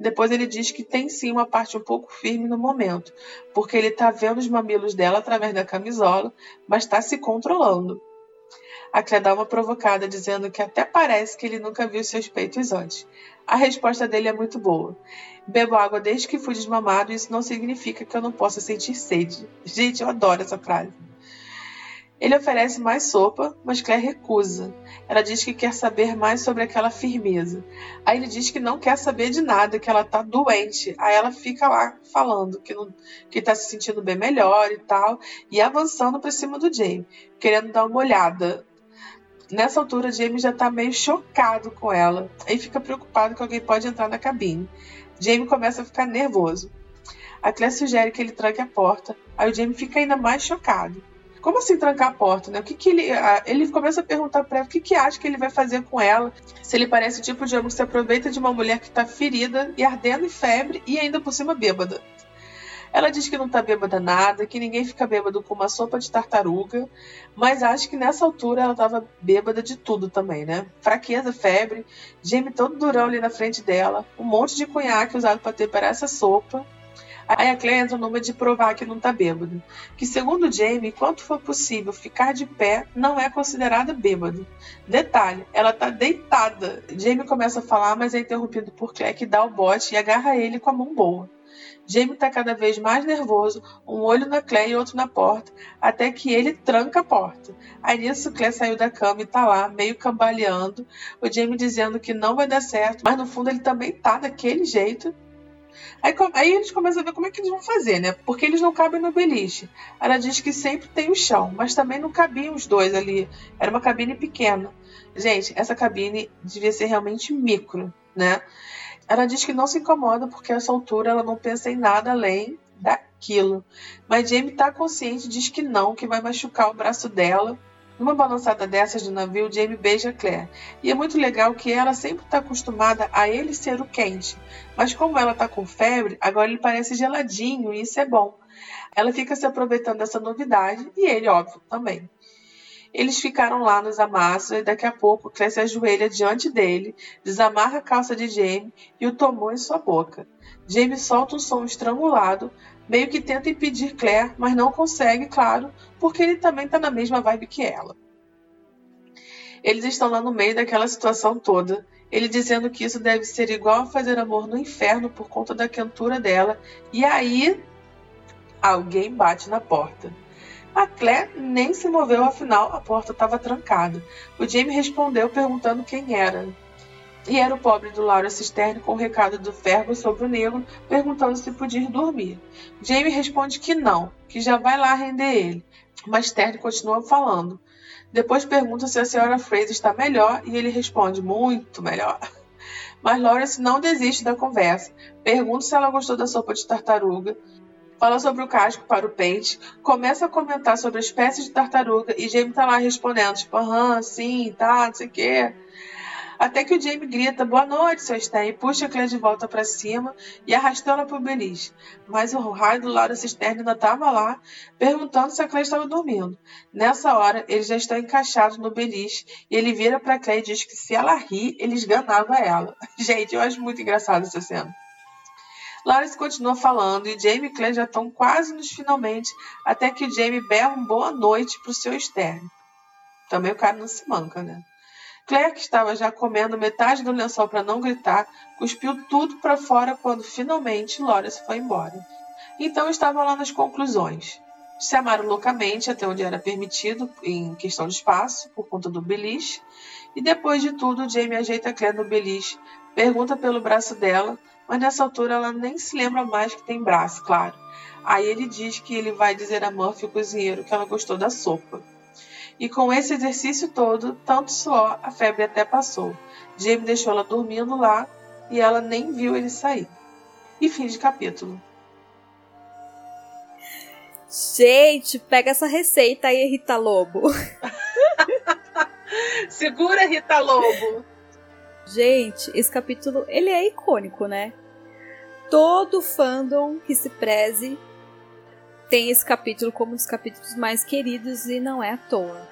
B: Depois ele diz que tem sim uma parte um pouco firme no momento, porque ele está vendo os mamilos dela através da camisola, mas está se controlando. A Clé dá uma provocada, dizendo que até parece que ele nunca viu seus peitos antes. A resposta dele é muito boa. Bebo água desde que fui desmamado e isso não significa que eu não possa sentir sede. Gente, eu adoro essa frase. Ele oferece mais sopa, mas Claire recusa. Ela diz que quer saber mais sobre aquela firmeza. Aí ele diz que não quer saber de nada, que ela tá doente. Aí ela fica lá falando que, não, que tá se sentindo bem melhor e tal, e avançando para cima do Jamie, querendo dar uma olhada Nessa altura, Jamie já está meio chocado com ela e fica preocupado que alguém pode entrar na cabine. Jamie começa a ficar nervoso. A Claire sugere que ele tranque a porta, aí o Jamie fica ainda mais chocado. Como assim trancar a porta, né? O que, que ele. Ele começa a perguntar para ela o que, que acha que ele vai fazer com ela. Se ele parece o tipo de homem que se aproveita de uma mulher que está ferida e ardendo em febre e ainda por cima bêbada. Ela diz que não tá bêbada nada, que ninguém fica bêbado com uma sopa de tartaruga, mas acho que nessa altura ela tava bêbada de tudo também, né? Fraqueza, febre, Jamie todo durão ali na frente dela, um monte de cunhaque usado para temperar essa sopa. Aí a Claire entra numa de provar que não tá bêbado. Que segundo Jamie, enquanto for possível ficar de pé, não é considerada bêbado. Detalhe, ela tá deitada. Jamie começa a falar, mas é interrompido por Claire que dá o bote e agarra ele com a mão boa. Jamie está cada vez mais nervoso, um olho na Claire e outro na porta, até que ele tranca a porta. Aí nisso, Claire saiu da cama e está lá, meio cambaleando, o Jamie dizendo que não vai dar certo, mas no fundo ele também tá daquele jeito. Aí, aí, eles começam a ver como é que eles vão fazer, né? Porque eles não cabem no beliche. Ela diz que sempre tem o chão, mas também não cabiam os dois ali. Era uma cabine pequena. Gente, essa cabine devia ser realmente micro, né? Ela diz que não se incomoda porque a essa altura ela não pensa em nada além daquilo. Mas Jamie está consciente diz que não, que vai machucar o braço dela. Numa balançada dessas do navio, Jamie beija Claire. E é muito legal que ela sempre está acostumada a ele ser o quente. Mas como ela está com febre, agora ele parece geladinho e isso é bom. Ela fica se aproveitando dessa novidade e ele, óbvio, também. Eles ficaram lá nos amassos e daqui a pouco Claire se ajoelha diante dele, desamarra a calça de Jamie e o tomou em sua boca. Jamie solta um som estrangulado, meio que tenta impedir Claire, mas não consegue, claro, porque ele também está na mesma vibe que ela. Eles estão lá no meio daquela situação toda, ele dizendo que isso deve ser igual a fazer amor no inferno por conta da quentura dela, e aí alguém bate na porta. A Claire nem se moveu, afinal a porta estava trancada. O Jamie respondeu perguntando quem era. E era o pobre do Laura Cisterne com o recado do Fergus sobre o negro, perguntando se podia ir dormir. Jamie responde que não, que já vai lá render ele. Mas Stern continua falando. Depois pergunta se a senhora Fraser está melhor e ele responde muito melhor. Mas Lawrence não desiste da conversa. Pergunta se ela gostou da sopa de tartaruga fala sobre o casco para o pente, começa a comentar sobre a espécie de tartaruga e Jamie tá lá respondendo, tipo, aham, sim, tá, não sei o quê. Até que o Jamie grita, boa noite, seu Stan, e puxa a Claire de volta para cima e arrasta ela pro beliche. Mas o raio do lado da cisterna ainda estava lá, perguntando se a Claire estava dormindo. Nessa hora, eles já estão encaixados no beliche e ele vira para Claire e diz que se ela rir, ele esganava ela. Gente, eu acho muito engraçado essa cena. Lawrence continua falando e Jamie e Claire já estão quase nos finalmente, até que Jamie berra um boa noite para o seu externo. Também o cara não se manca, né? Claire, que estava já comendo metade do lençol para não gritar, cuspiu tudo para fora quando finalmente Lawrence foi embora. Então estavam lá nas conclusões. Se amaram loucamente até onde era permitido em questão de espaço, por conta do beliche. E depois de tudo, Jamie ajeita Claire no beliche, pergunta pelo braço dela, mas nessa altura ela nem se lembra mais que tem braço, claro. Aí ele diz que ele vai dizer a Murphy, o cozinheiro, que ela gostou da sopa. E com esse exercício todo, tanto suor, a febre até passou. Jamie deixou ela dormindo lá e ela nem viu ele sair. E fim de capítulo.
C: Gente, pega essa receita aí, Rita Lobo.
B: Segura, Rita Lobo.
C: Gente, esse capítulo, ele é icônico, né? Todo fandom que se preze tem esse capítulo como um dos capítulos mais queridos e não é à toa.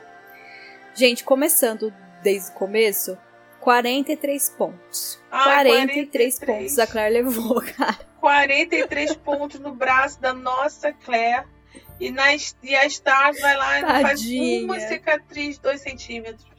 C: Gente, começando desde o começo, 43 pontos.
B: Ah,
C: 43,
B: 43
C: pontos a Claire levou, cara.
B: 43 pontos no braço da nossa Claire. E, na, e a Stars vai lá e faz uma cicatriz de 2 centímetros.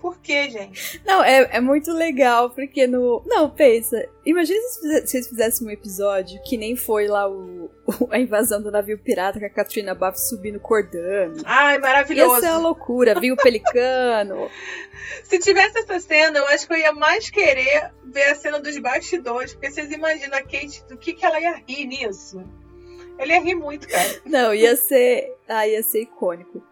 B: Por quê, gente?
C: Não, é, é muito legal, porque no. Não, pensa. Imagina se eles fizessem um episódio que nem foi lá o, o- a invasão do navio pirata com a Katrina Buff subindo cordando.
B: Ai, maravilhoso.
C: ser uma loucura, viu o pelicano.
B: Se tivesse essa cena, eu acho que eu ia mais querer ver a cena dos bastidores. Porque vocês imaginam a Kate, do que, que ela ia rir nisso? Ela ia rir muito, cara.
C: Não, ia ser. Ah, ia ser icônico.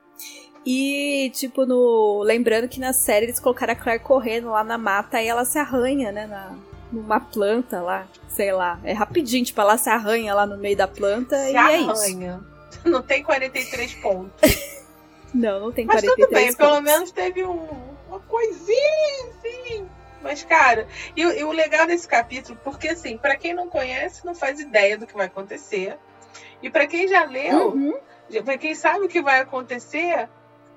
C: E, tipo, no. Lembrando que na série eles colocaram a Claire correndo lá na mata e ela se arranha, né? Na, numa planta lá. Sei lá. É rapidinho, tipo, ela se arranha lá no meio da planta
B: Se
C: e é isso.
B: arranha. Não tem 43 pontos.
C: Não, não tem
B: Mas
C: 43
B: tudo bem, pelo
C: pontos.
B: menos teve um- uma coisinha, assim. Mas, cara, e, o- e o legal desse capítulo, porque assim, pra quem não conhece, não faz ideia do que vai acontecer. E pra quem já leu,
C: Uhum.
B: pra quem sabe o que vai acontecer,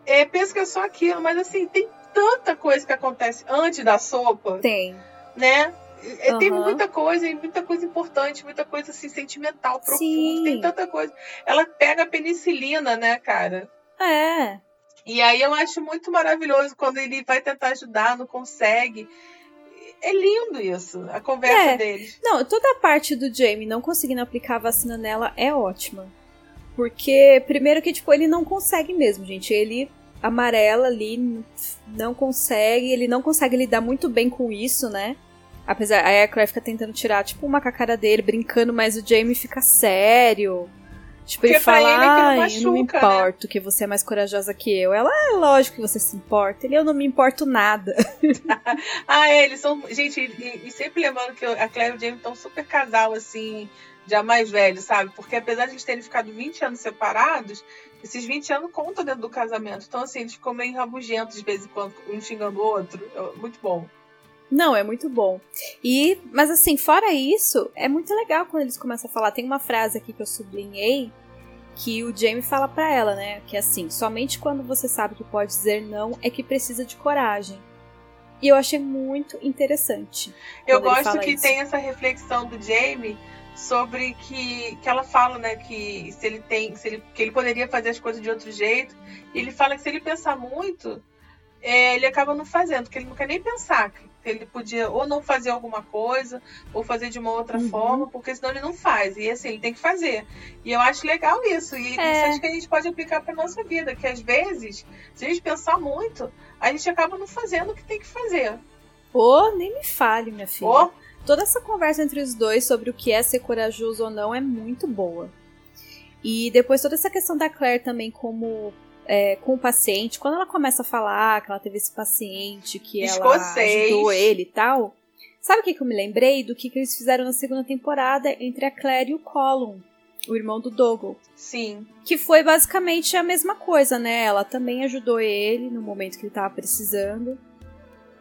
B: é, pensa que é só aquilo. Mas assim, tem tanta coisa que acontece antes da sopa,
C: Tem.
B: né? É, Tem muita coisa, e muita coisa importante, muita coisa assim, sentimental, profunda.
C: Sim.
B: Tem tanta coisa. Ela pega a penicilina, né, cara?
C: É.
B: E aí eu acho muito maravilhoso quando ele vai tentar ajudar, não consegue. É lindo isso, a conversa
C: É.
B: deles.
C: Não, toda a parte do Jamie não conseguindo aplicar a vacina nela é ótima. Porque, primeiro que, tipo, ele não consegue mesmo, gente. Ele amarela ali, não consegue, ele não consegue lidar muito bem com isso, né? Apesar, a Claire fica tentando tirar, tipo, uma com a cara dele, brincando, mas o Jamie fica sério. Tipo, ele
B: Porque pra
C: fala,
B: ele é não
C: não me
B: né?"
C: importo que você é mais corajosa que eu. Ela, é lógico que você se importa. Ele, eu não me importo nada.
B: Ah, é, eles são. Gente, e, e sempre lembrando que a Claire e o Jamie estão super casal, assim, já mais velho, sabe? Porque apesar de eles terem ficado 20 anos separados, esses 20 anos contam dentro do casamento. Então, assim, eles ficam meio rabugentos de vez em quando, um xingando o outro. É muito bom.
C: Não, é muito bom. E, mas assim, fora isso, é muito legal quando eles começam a falar. Tem uma frase aqui que eu sublinhei que o Jamie fala pra ela, né? Que é assim, somente quando você sabe que pode dizer não é que precisa de coragem. E eu achei muito interessante.
B: Eu gosto que
C: isso.
B: tem essa reflexão do Jamie sobre que, que ela fala, né, que se ele tem, se ele, que ele poderia fazer as coisas de outro jeito. E ele fala que se ele pensar muito, é, ele acaba não fazendo, que ele não quer nem pensar que ele podia ou não fazer alguma coisa ou fazer de uma outra
C: Uhum.
B: forma, porque senão ele não faz. E assim, ele tem que fazer. E eu acho legal isso. E
C: É.
B: isso acho que a gente pode aplicar para nossa vida, que às vezes, se a gente pensar muito, a gente acaba não fazendo o que tem que fazer.
C: Ô, nem me fale, minha filha.
B: Ou
C: Toda essa conversa entre os dois sobre o que é ser corajoso ou não é muito boa. E depois toda essa questão da Claire também como é, com o paciente, quando ela começa a falar que ela teve esse paciente, que ela
B: Escocês.
C: ajudou ele e tal. Sabe o que, que eu me lembrei? Do que, que eles fizeram na segunda temporada entre a Claire e o Colin, o irmão do Dougal.
B: sim.
C: Que foi basicamente a mesma coisa, né? Ela também ajudou ele no momento que ele tava precisando.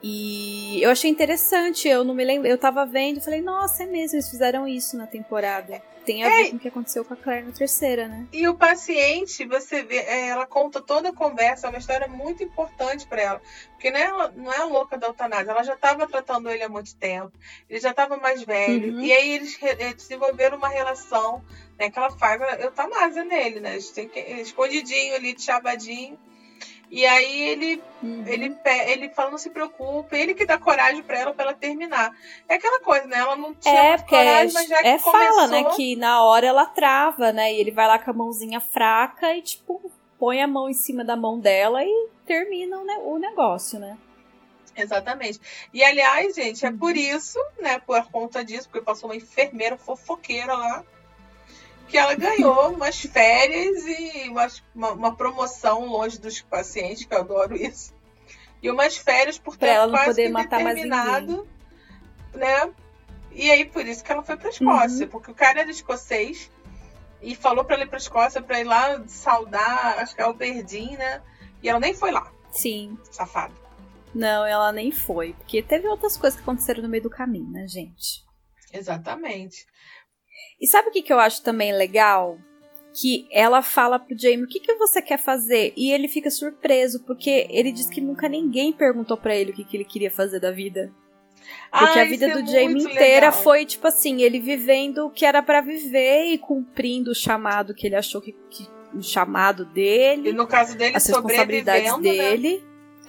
C: E eu achei interessante, eu não me lembro, eu tava vendo falei, nossa, é mesmo, eles fizeram isso na temporada. Tem a ver
B: É.
C: com o que aconteceu com a Claire na terceira, né?
B: E o paciente, você vê, é, ela conta toda a conversa, é uma história muito importante para ela. Porque não é, ela- não é a louca da eutanásia, ela já estava tratando ele há muito tempo, ele já estava mais velho.
C: Uhum.
B: E aí eles desenvolveram uma relação, né, que ela faz a eutanásia nele, né? Escondidinho ali, de chavadinho. E aí ele,
C: Uhum.
B: ele, ele fala, não se preocupe, ele que dá coragem pra ela, pra ela terminar. É aquela coisa, né? Ela não tinha
C: É,
B: coragem, mas já que
C: é
B: começou...
C: fala, né, que na hora ela trava, né, e ele vai lá com a mãozinha fraca e, tipo, põe a mão em cima da mão dela e termina o negócio, né.
B: Exatamente. E aliás, gente, é
C: Uhum.
B: por isso, né, por conta disso, porque passou uma enfermeira fofoqueira lá, que ela ganhou umas férias e umas- uma, uma promoção longe dos pacientes, que eu adoro isso. E umas férias por
C: Pra
B: tempo
C: ela não poder matar mais
B: determinado, né? E aí, por isso que ela foi pra Escócia,
C: Uhum.
B: porque o cara era escocês e falou pra ela ir pra Escócia pra ir lá saudar, acho que é o Berdim, né? E ela nem foi lá,
C: Sim.
B: safada.
C: Não, ela nem foi, porque teve outras coisas que aconteceram no meio do caminho, né, gente.
B: Exatamente.
C: E sabe o que, que eu acho também legal? Que ela fala pro Jamie o que, que você quer fazer? E ele fica surpreso, porque ele diz que nunca ninguém perguntou pra ele o que, que ele queria fazer da vida. Porque
B: Ah,
C: a vida
B: isso é
C: do Jamie
B: muito
C: inteira
B: legal.
C: foi, tipo assim, ele vivendo o que era pra viver e cumprindo o chamado que ele achou que. que o chamado
B: E
C: dele,
B: no caso dele,
C: as responsabilidades
B: sobrevivendo, né?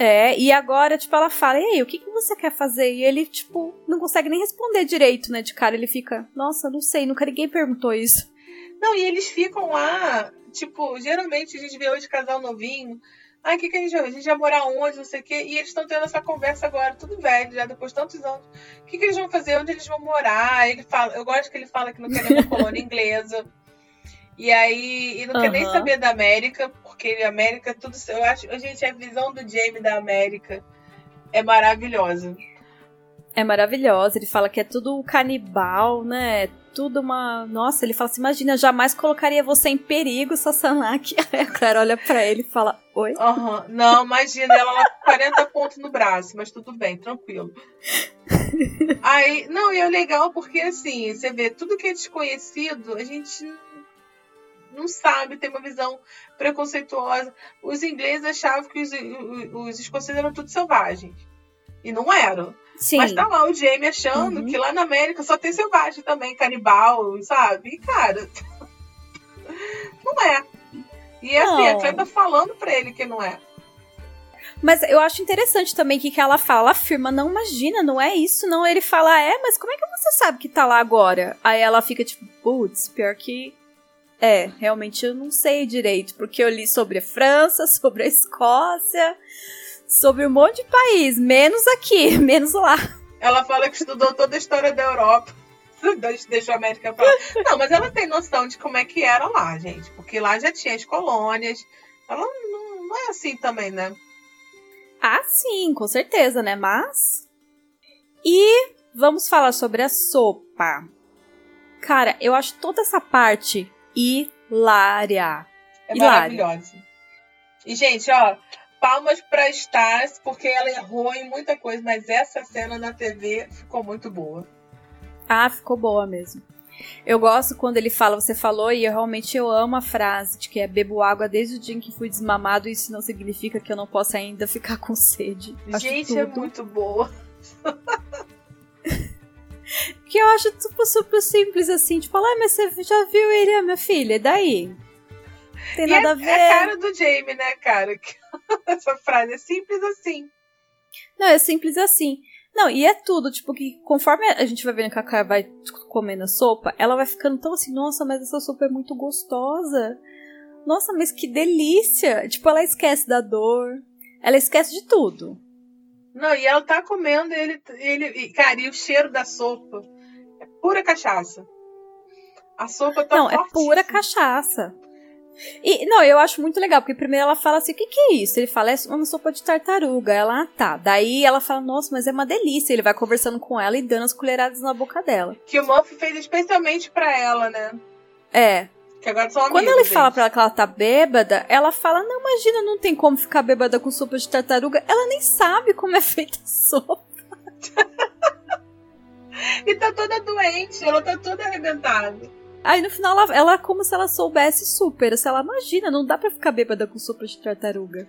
C: É, e agora, tipo, ela fala, e aí, o que, que você quer fazer? E ele, tipo, não consegue nem responder direito, né, de cara. Ele fica, nossa, não sei, nunca ninguém perguntou isso.
B: Não, e eles ficam lá, tipo, geralmente a gente vê hoje casal novinho. Ah, o que, que a gente vai? A gente vai morar onde, não sei o quê. E eles estão tendo essa conversa agora, tudo velho, já depois de tantos anos. O que, que eles vão fazer? Onde eles vão morar? Ele fala, eu gosto que ele fala que não quer nenhuma colônia inglesa. E aí, e não quer nem saber da América, porque a América, tudo. Eu acho, gente, a visão do Jamie da América é maravilhosa.
C: É maravilhosa, ele fala que é tudo canibal, né? Tudo uma. Nossa, ele fala assim: imagina, jamais colocaria você em perigo, Sassanaki. Aí a Clara olha pra ele e fala: Oi?
B: Aham. Não, imagina, ela lá com 40 pontos no braço, mas tudo bem, tranquilo. Aí, não, e é legal porque assim, você vê, tudo que é desconhecido, a gente não- não sabe, tem uma visão preconceituosa. Os ingleses achavam que os, os, os escoceses eram tudo selvagens. E não eram.
C: Sim.
B: Mas tá lá o Jamie achando
C: Uhum.
B: que lá na América só tem selvagem também, canibal, sabe? E cara, não é. E assim, a
C: Não.
B: Cleta tá falando pra ele que não é.
C: Mas eu acho interessante também que, que ela fala, afirma, não imagina, não é isso, não. Ele fala, é, mas como é que você sabe que tá lá agora? Aí ela fica tipo, putz, pior que. É, realmente eu não sei direito, porque eu li sobre a França, sobre a Escócia, sobre um monte de país, menos aqui, menos lá.
B: Ela fala que estudou toda a história da Europa. Deixa a América pra lá. Não, mas ela tem noção de como é que era lá, gente. Porque lá já tinha as colônias. Ela não, não é assim também, né?
C: Ah, sim, com certeza, né? Mas. E vamos falar sobre a sopa. Cara, eu acho toda essa parte hilária.
B: É maravilhosa. E, gente, ó, palmas pra Stas, porque ela errou em muita coisa, mas essa cena na TV ficou muito boa.
C: Ah, ficou boa mesmo. Eu gosto quando ele fala, você falou, e eu realmente eu amo a frase de que é bebo água desde o dia em que fui desmamado, e isso não significa que eu não possa ainda ficar com sede. Acho
B: gente, é
C: tudo.
B: muito boa.
C: Que eu acho super, super simples assim, tipo, ah, mas você já viu ele, minha filha, e daí? Tem
B: E
C: nada
B: é,
C: a ver.
B: é a cara do Jamie, né, cara? Essa frase é simples assim.
C: Não, é simples assim. Não, e é tudo, tipo, que conforme a gente vai vendo que a Kai vai comendo a sopa, ela vai ficando tão assim, nossa, mas essa sopa é muito gostosa. Nossa, mas que delícia! Tipo, ela esquece da dor, ela esquece de tudo.
B: Não, e ela tá comendo ele, ele. e, Cara, e o cheiro da sopa é pura cachaça. A sopa tá
C: não, é
B: fortíssima.
C: pura cachaça. E, não, eu acho muito legal, porque primeiro ela fala assim, o que que é isso? Ele fala, é uma sopa de tartaruga. Ela, ah, tá. Daí ela fala, nossa, mas é uma delícia. Ele vai conversando com ela e dando as colheradas na boca dela.
B: Que o Muff fez especialmente pra ela, né?
C: É, Quando ele fala pra ela que ela tá bêbada, ela fala: Não, imagina, não tem como ficar bêbada com sopa de tartaruga. Ela nem sabe como é feita a sopa.
B: E tá toda doente, ela tá toda arrebentada.
C: Aí no final ela, ela é como se ela soubesse super. Se ela imagina, não dá pra ficar bêbada com sopa de tartaruga.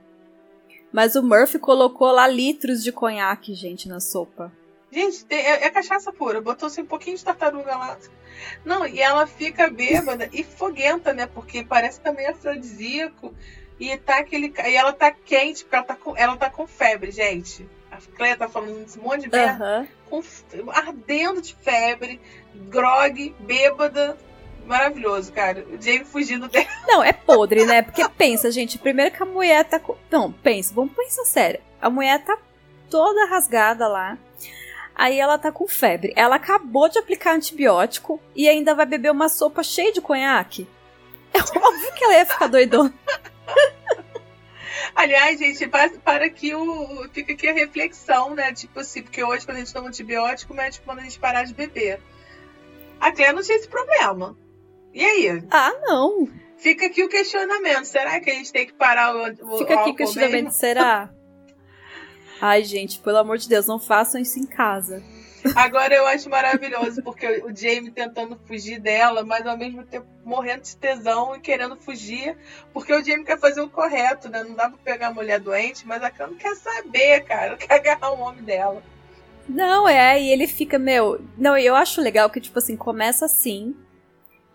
C: Mas o Murphy colocou lá litros de conhaque, gente, na sopa.
B: Gente, é, é cachaça pura. Botou assim um pouquinho de tartaruga lá. Não, e ela fica bêbada e foguenta, né? Porque parece também afrodisíaco. E, tá aquele, e ela tá quente, porque ela tá com, ela tá com febre, gente. A Cleia tá falando esse monte de merda.
C: Aham.
B: Com, ardendo de febre, grog, bêbada. Maravilhoso, cara. O Jamie fugindo dela.
C: Não, é podre, né? Porque pensa, gente, primeiro que a mulher tá. com- Não, pensa, vamos pensar sério. A mulher tá toda rasgada lá. Aí ela tá com febre. Ela acabou de aplicar antibiótico e ainda vai beber uma sopa cheia de conhaque. É óbvio que ela ia ficar doidona.
B: Aliás, gente, pa- para aqui o. Fica aqui a reflexão, né? Tipo assim, porque hoje, quando a gente toma antibiótico, o médico manda a gente parar de beber. A Cleia não tinha esse problema. E aí?
C: Ah, não.
B: Fica aqui o questionamento. Será que a gente tem que parar o, o
C: Fica aqui o questionamento,
B: mesmo?
C: será? Ai, gente, pelo amor de Deus, não façam isso em casa.
B: Agora eu acho maravilhoso, porque o Jamie tentando fugir dela, mas ao mesmo tempo morrendo de tesão e querendo fugir, porque o Jamie quer fazer o correto, né? Não dá pra pegar a mulher doente, mas a Cam não quer saber, cara. Quer agarrar o homem dela.
C: Não, é, e ele fica, meu. Não, eu acho legal que, tipo assim, começa assim.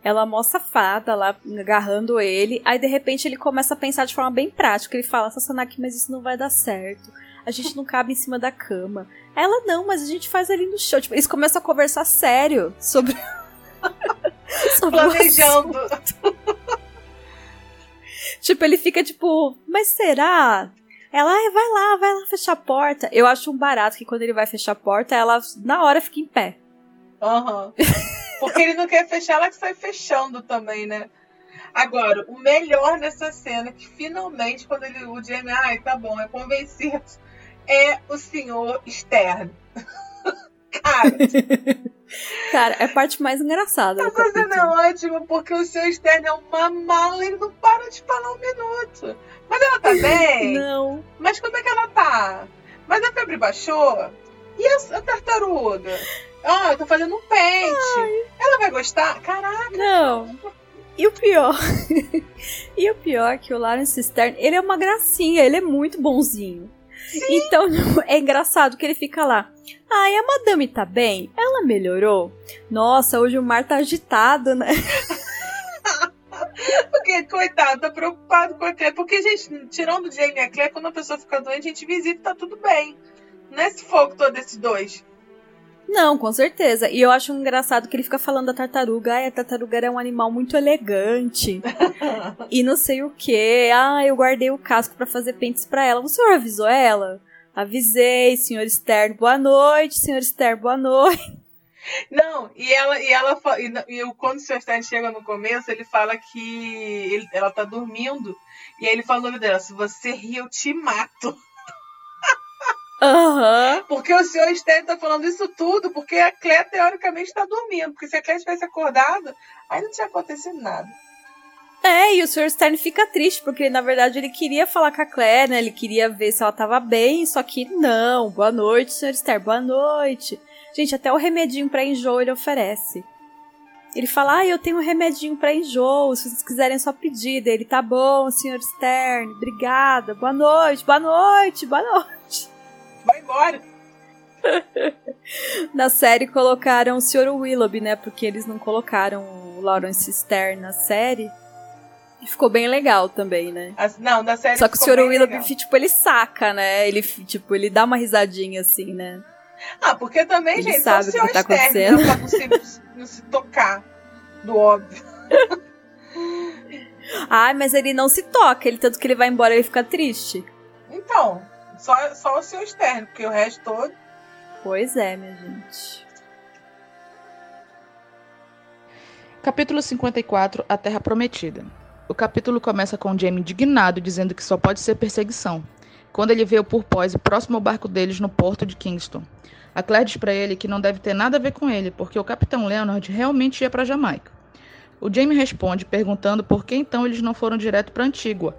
C: Ela mostra a fada lá agarrando ele. Aí, de repente, ele começa a pensar de forma bem prática. Ele fala, Sassanaki, mas isso não vai dar certo. A gente não cabe em cima da cama. Ela, não, mas a gente faz ali no chão. Tipo, eles começam a conversar sério sobre. sobre
B: Planejando.
C: Tipo, ele fica tipo, mas será? Ela, "Ai, vai lá, vai lá fechar a porta. Eu acho um barato que quando ele vai fechar a porta, ela na hora fica em pé.
B: Aham. Porque ele não quer fechar, ela que sai fechando também, né? Agora, o melhor nessa cena, que finalmente, quando ele, o Jamie, ai, tá bom, é convencido, é o senhor externo. Cara,
C: Cara, é a parte mais engraçada do
B: essa cena é ótima, porque o senhor externo é uma mala, ele não para de falar um minuto. Mas ela tá bem?
C: Não.
B: Mas como é que ela tá? Mas a febre baixou? E a, a tartaruga? Ah, eu tô fazendo um pente. Ela vai gostar? Caraca.
C: Não. E o pior. e o pior é que o Lawrence Stern, ele é uma gracinha, ele é muito bonzinho. Então é engraçado que ele fica lá. Ai, a madame tá bem? Ela melhorou? Nossa, hoje o mar tá agitado, né?
B: Porque, coitado, tá preocupado com a Claire. Porque, gente, tirando o Jamie e a Claire, quando a pessoa fica doente, a gente visita e tá tudo bem. Não é esse fogo todo desses dois.
C: Não, com certeza. E eu acho engraçado que ele fica falando da tartaruga. Ai, a tartaruga era um animal muito elegante. e não sei o que. Ah, eu guardei o casco pra fazer pentes pra ela. O senhor avisou ela? Avisei, senhor Stern. Boa noite, senhor Stern. Boa noite.
B: Não, e ela, e ela e, e quando o Sr. Stein chega no começo, ele fala que ele- ela tá dormindo. E aí ele nome dela: se você rir, eu te mato.
C: Aham.
B: Porque o Sr. Stein tá falando isso tudo, porque a Claire teoricamente tá dormindo. Porque se a Claire tivesse acordado, aí não tinha acontecido nada.
C: É, e o Sr. Stern fica triste, porque na verdade ele queria falar com a Claire, né? Ele queria ver se ela tava bem, só que não. Boa noite, Sr. Stern, boa noite. Gente, até o remedinho pra enjoo ele oferece. Ele fala, ah, eu tenho um remedinho pra enjoo, se vocês quiserem só pedir. Daí Ele, tá bom, Sr. Stern, obrigada, boa noite, boa noite, boa noite.
B: Vai embora.
C: Na série colocaram o Sr. Willoughby, né? Porque eles não colocaram o Lawrence Stern na série. E ficou bem legal também, né?
B: As- não, na série
C: Só que o Sr. Willoughby, tipo, ele saca, né? Ele, tipo, ele dá uma risadinha assim, né?
B: Ah, porque também,
C: Ele
B: gente,
C: sabe
B: só
C: o que tá
B: Stern,
C: acontecendo.
B: né, não se, não se tocar do óbvio.
C: Ai, mas ele não se toca, ele tanto que ele vai embora ele fica triste.
B: Então, só, só o seu externo, porque o resto todo.
C: Pois é, minha gente.
D: Capítulo 54 A Terra Prometida. O capítulo começa com Jamie indignado, dizendo que só pode ser perseguição, quando ele vê o porpoise próximo ao barco deles no porto de Kingston. A Claire diz para ele que não deve ter nada a ver com ele, porque o capitão Leonard realmente ia para Jamaica. O Jamie responde perguntando por que então eles não foram direto para Antígua,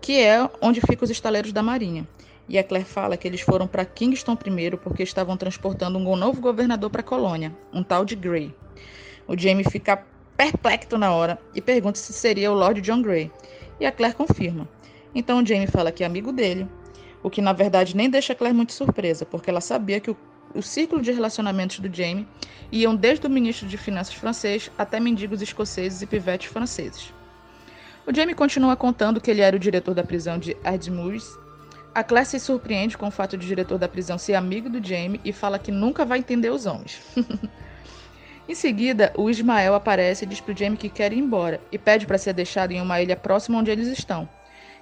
D: que é onde ficam os estaleiros da Marinha. E a Claire fala que eles foram para Kingston primeiro porque estavam transportando um novo governador para a colônia, um tal de Gray. O Jamie fica perplexo na hora e pergunta se seria o Lord John Grey. E a Claire confirma. Então o Jamie fala que é amigo dele, o que na verdade nem deixa a Claire muito surpresa, porque ela sabia que o, o círculo de relacionamentos do Jamie iam desde o ministro de Finanças francês até mendigos escoceses e pivetes franceses. O Jamie continua contando que ele era o diretor da prisão de Ardmores. A Claire se surpreende com o fato de o diretor da prisão ser amigo do Jamie e fala que nunca vai entender os homens. em seguida, o Ismael aparece e diz pro Jamie que quer ir embora e pede para ser deixado em uma ilha próxima onde eles estão.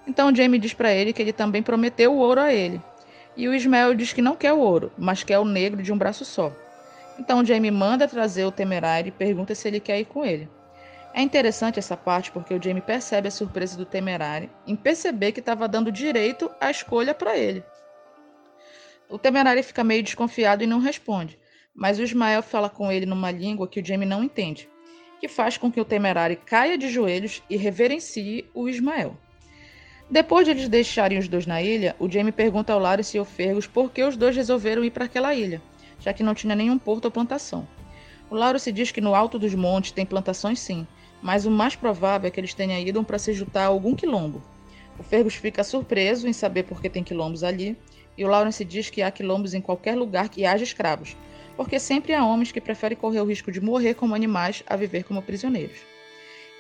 D: Então Jamie diz para ele que ele também prometeu o ouro a ele. E o Ismael diz que não quer o ouro, mas quer o negro de um braço só. Então Jamie manda trazer o Temerário e pergunta se ele quer ir com ele. É interessante essa parte porque o Jamie percebe a surpresa do Temerário em perceber que estava dando direito à escolha para ele. O Temerário fica meio desconfiado e não responde, mas o Ismael fala com ele numa língua que o Jamie não entende, que faz com que o Temerário caia de joelhos e reverencie o Ismael. Depois de eles deixarem os dois na ilha, o Jamie pergunta ao Larry e ao Fergus por que os dois resolveram ir para aquela ilha, já que não tinha nenhum porto ou plantação. O Lauro se diz que no alto dos montes tem plantações sim, mas o mais provável é que eles tenham ido para se juntar a algum quilombo. O Fergus fica surpreso em saber por que tem quilombos ali, e o Lawrence diz que há quilombos em qualquer lugar que haja escravos, porque sempre há homens que preferem correr o risco de morrer como animais a viver como prisioneiros.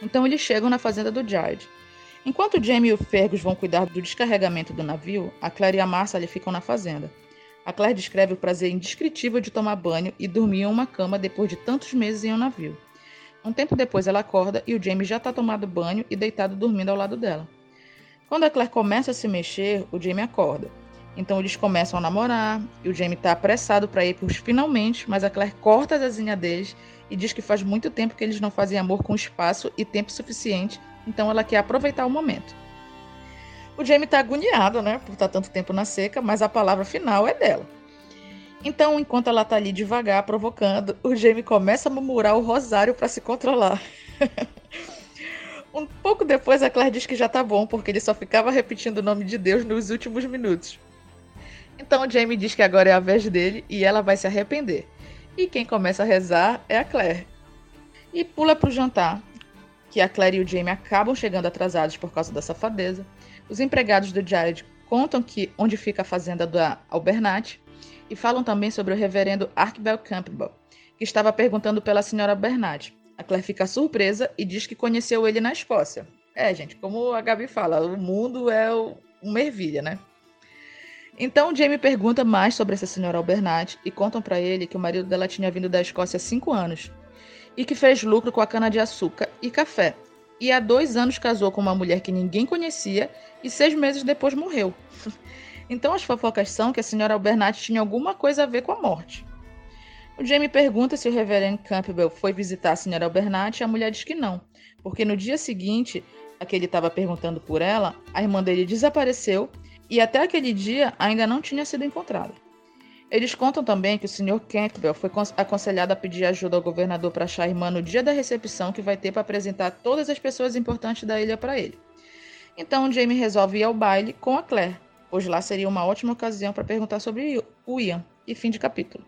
D: Então eles chegam na fazenda do Jared, Enquanto Jamie e o Fergus vão cuidar do descarregamento do navio, a Claire e a Marcia ali ficam na fazenda. A Claire descreve o prazer indescritível de tomar banho e dormir em uma cama depois de tantos meses em um navio. Um tempo depois ela acorda e o Jamie já está tomado banho e deitado dormindo ao lado dela. Quando a Claire começa a se mexer, o Jamie acorda. Então eles começam a namorar e o Jamie está apressado para ir para os finalmente, mas a Claire corta a asinha deles e diz que faz muito tempo que eles não fazem amor com espaço e tempo suficiente então ela quer aproveitar o momento. O Jamie está agoniado, né, por estar tanto tempo na seca, mas a palavra final é dela. Então, enquanto ela está ali devagar, provocando, o Jamie começa a murmurar o rosário para se controlar. um pouco depois, a Claire diz que já está bom, porque ele só ficava repetindo o nome de Deus nos últimos minutos. Então, o Jamie diz que agora é a vez dele e ela vai se arrepender. E quem começa a rezar é a Claire. E pula para o jantar, que a Claire e o Jamie acabam chegando atrasados por causa da safadeza. Os empregados do Jared contam que onde fica a fazenda da Albernat e falam também sobre o reverendo Archibald Campbell, que estava perguntando pela senhora Bernat. A Claire fica surpresa e diz que conheceu ele na Escócia. É, gente, como a Gabi fala, o mundo é uma ervilha, né? Então Jamie pergunta mais sobre essa senhora Albernat e contam para ele que o marido dela tinha vindo da Escócia há cinco anos e que fez lucro com a cana-de-açúcar e café. E há dois anos casou com uma mulher que ninguém conhecia e seis meses depois morreu. então as fofocas são que a senhora Albernat tinha alguma coisa a ver com a morte. O Jamie pergunta se o reverendo Campbell foi visitar a senhora Albernat e a mulher diz que não, porque no dia seguinte a que ele estava perguntando por ela, a irmã dele desapareceu e até aquele dia ainda não tinha sido encontrada. Eles contam também que o Sr. Campbell foi aconselhado a pedir ajuda ao governador para achar a irmã no dia da recepção que vai ter para apresentar todas as pessoas importantes da ilha para ele. Então Jamie resolve ir ao baile com a Claire, pois lá seria uma ótima ocasião para perguntar sobre o Ian. E fim de capítulo.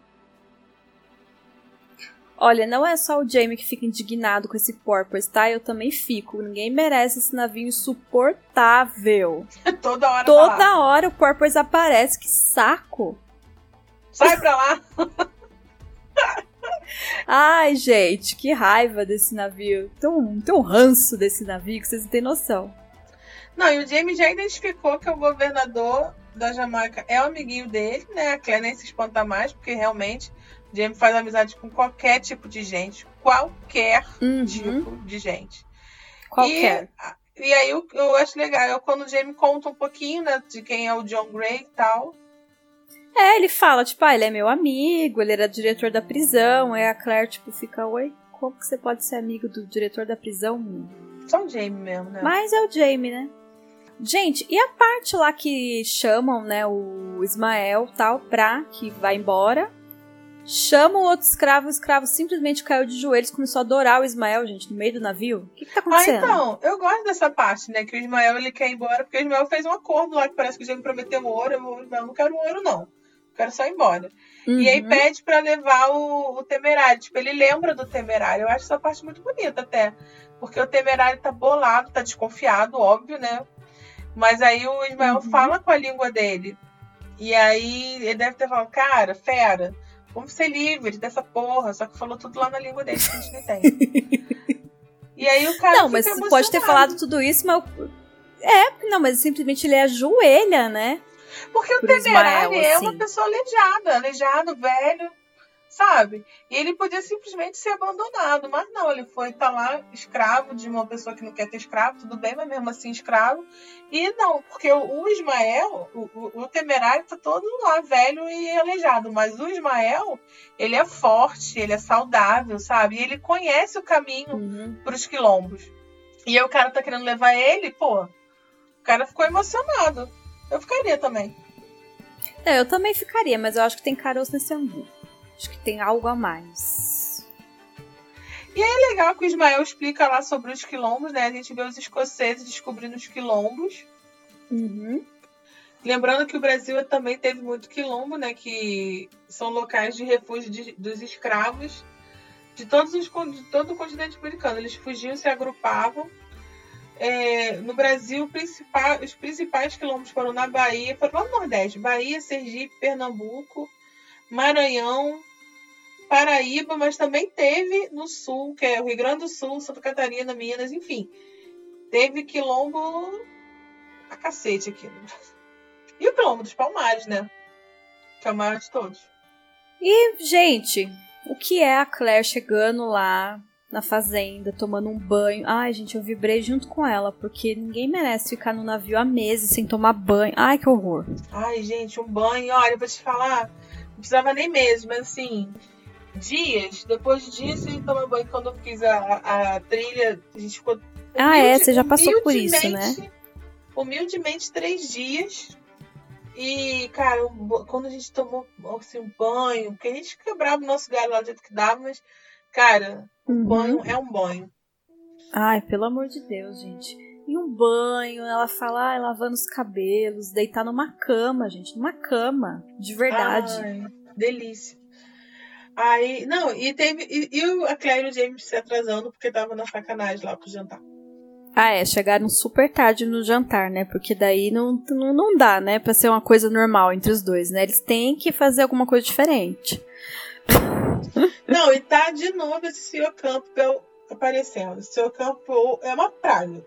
C: Olha, não é só o Jamie que fica indignado com esse porpoise, tá? Eu também fico. Ninguém merece esse navio insuportável.
B: Toda hora.
C: Toda tá hora o porpoise aparece. Que saco!
B: Sai pra lá!
C: Ai, gente, que raiva desse navio. Tem um, ranço desse navio que vocês não têm noção.
B: Não, e o Jamie já identificou que o governador da Jamaica é o amiguinho dele, né? A Claire nem se espanta mais, porque realmente o Jamie faz amizade com qualquer tipo de gente. Qualquer uhum. tipo de gente.
C: Qualquer.
B: E, e aí eu, eu acho legal, eu, quando o Jamie conta um pouquinho, né, de quem é o John Gray e tal.
C: É, ele fala, tipo, ah, ele é meu amigo, ele era diretor da prisão. Aí a Claire, tipo, fica, oi, como que você pode ser amigo do diretor da prisão?
B: Só o Jamie mesmo, né?
C: Mas é o Jamie, né? Gente, e a parte lá que chamam, né, o Ismael tal, pra que vai embora? Chamam o outro escravo, o escravo simplesmente caiu de joelhos, começou a adorar o Ismael, gente, no meio do navio. O que, que tá acontecendo?
B: Ah, então, eu gosto dessa parte, né? Que o Ismael ele quer ir embora, porque o Ismael fez um acordo lá que parece que o Diego prometeu ouro. Eu, eu não quero ouro, não quero só ir embora. Uhum. E aí uhum. pede para levar o, o, temerário. Tipo, ele lembra do temerário. Eu acho essa parte muito bonita até. Porque o temerário tá bolado, tá desconfiado, óbvio, né? Mas aí o Ismael uhum. fala com a língua dele. E aí ele deve ter falado, cara, fera, vamos ser livres dessa porra. Só que falou tudo lá na língua dele que a gente não entende. E aí o cara
C: Não, mas pode ter falado tudo isso, mas. É, não, mas simplesmente ele ajoelha, né?
B: Porque o temerário
C: Ismael,
B: é
C: assim.
B: uma pessoa aleijada, aleijado, velho, sabe? E ele podia simplesmente ser abandonado, mas não, ele foi estar lá escravo de uma pessoa que não quer ter escravo, tudo bem, mas mesmo assim escravo. E não, porque o, Ismael, o, o, o temerário tá todo lá, velho e aleijado, mas o Ismael, ele é forte, ele é saudável, sabe? E ele conhece o caminho
C: Uhum.
B: pros quilombos. E aí o cara tá querendo levar ele, pô, o cara ficou emocionado. Eu ficaria também.
C: É, eu também ficaria, mas eu acho que tem caroço nesse angu. Acho que tem algo a mais.
B: É legal que o Ismael explica lá sobre os quilombos, né? A gente vê os escoceses descobrindo os quilombos.
C: Uhum.
B: Lembrando que o Brasil também teve muito quilombo, né? Que são locais de refúgio de- dos escravos de, todos os, de todo o continente americano. Eles fugiam, se agrupavam. É, no Brasil, principal- os principais quilombos foram na Bahia, foram lá no Nordeste: Bahia, Sergipe, Pernambuco, Maranhão, Paraíba, mas também teve no Sul, que é o Rio Grande do Sul, Santa Catarina, Minas, enfim. Teve quilombo a cacete aqui no Brasil. E o quilombo dos Palmares, né? Que é o maior de todos.
C: E, gente, o que é a Claire chegando lá na fazenda, tomando um banho? Ai, gente, eu vibrei junto com ela, porque ninguém merece ficar no navio há meses sem tomar banho. Ai, que horror.
B: Ai, gente, um banho, olha, eu vou te falar, não precisava nem meses, mas assim, dias, depois de dias sem tomar banho, quando eu fiz a, a trilha, a gente ficou.
C: Ah, é, você já passou por isso, né?
B: humildemente- três dias. E, cara, um quando a gente tomou assim, um banho, porque a gente quebrava o nosso galho lá do jeito que dava, mas, cara,
C: Uhum.
B: banho é um banho.
C: Ai, pelo amor de Deus, gente. E um banho, ela fala, lavando os cabelos, deitar numa cama, gente, numa cama, de verdade.
B: Ai, delícia. Aí, não, e teve. E, e o- a Claire e o James se atrasando porque tava na sacanagem lá pro jantar.
C: Ah, é, chegaram super tarde no jantar, né? Porque daí não, não, não dá, né? Pra ser uma coisa normal entre os dois, né? Eles têm que fazer alguma coisa diferente.
B: Não, e tá de novo esse Sr. Campbell aparecendo. O Sr. Campbell é uma praga.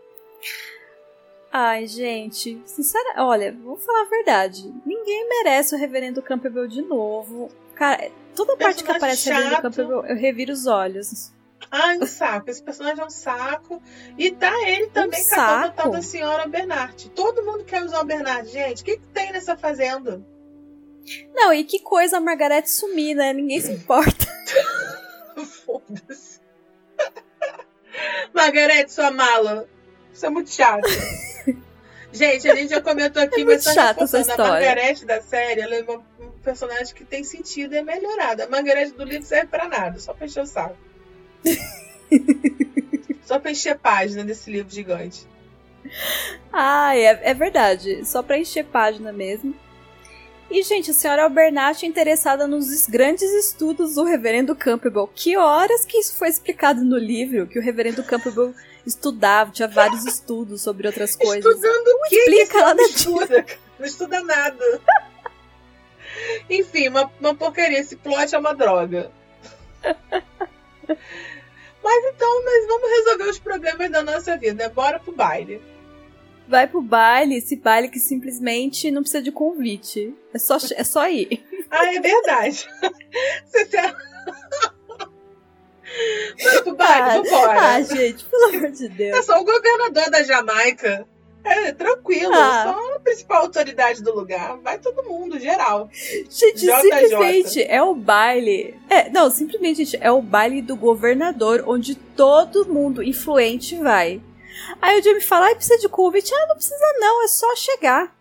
C: Ai, gente, sincera, olha, vou falar a verdade. Ninguém merece o Reverendo Campbell de novo. Cara, toda parte que aparece
B: chato.
C: Campbell, eu reviro os olhos.
B: Ai, um saco. Esse personagem é um saco. E tá ele também
C: Um
B: catando a
C: saco?
B: tal da senhora Bernard. Todo mundo quer usar o Bernard. Gente, o que, que tem nessa fazenda?
C: Não, e que coisa a Margarete sumir, né? Ninguém se importa.
B: Foda-se. Margarete, sua mala. Isso é muito chato. Gente, a gente já comentou aqui,
C: É
B: mas só
C: chata essa
B: reforçando, a
C: história.
B: Margarete da série, ela é uma, um personagem que tem sentido e é melhorada. A Margarete do livro serve pra nada, só pra encher o saco. só pra encher página desse livro gigante.
C: Ah, é, é verdade. Só pra encher página mesmo. E, gente, a senhora Albernat é interessada nos es- grandes estudos do reverendo Campbell. Que horas que isso foi explicado no livro? Que o reverendo Campbell estudava, tinha vários estudos sobre outras coisas.
B: Estudando o quê?
C: explica
B: que
C: nada
B: homem estuda? Não estuda nada. Enfim, uma, uma porcaria. Esse plot é uma droga. Mas então, nós vamos resolver os problemas da nossa vida. Bora pro baile.
C: Vai pro baile, esse baile que simplesmente não precisa de convite. É só, é só ir.
B: Ah, é verdade. Você se... Bora pro baile, vambora.
C: Ah, gente, pelo amor de Deus.
B: É só o governador da Jamaica. É, tranquilo.
C: Ah.
B: Só a principal autoridade do lugar. Vai todo mundo, geral.
C: Gente,
B: JJ.
C: simplesmente é o baile. É, não, simplesmente gente, é o baile do governador, onde todo mundo influente vai. Aí o Jamie fala: ai, precisa de convite. Ah, não precisa não, é só chegar.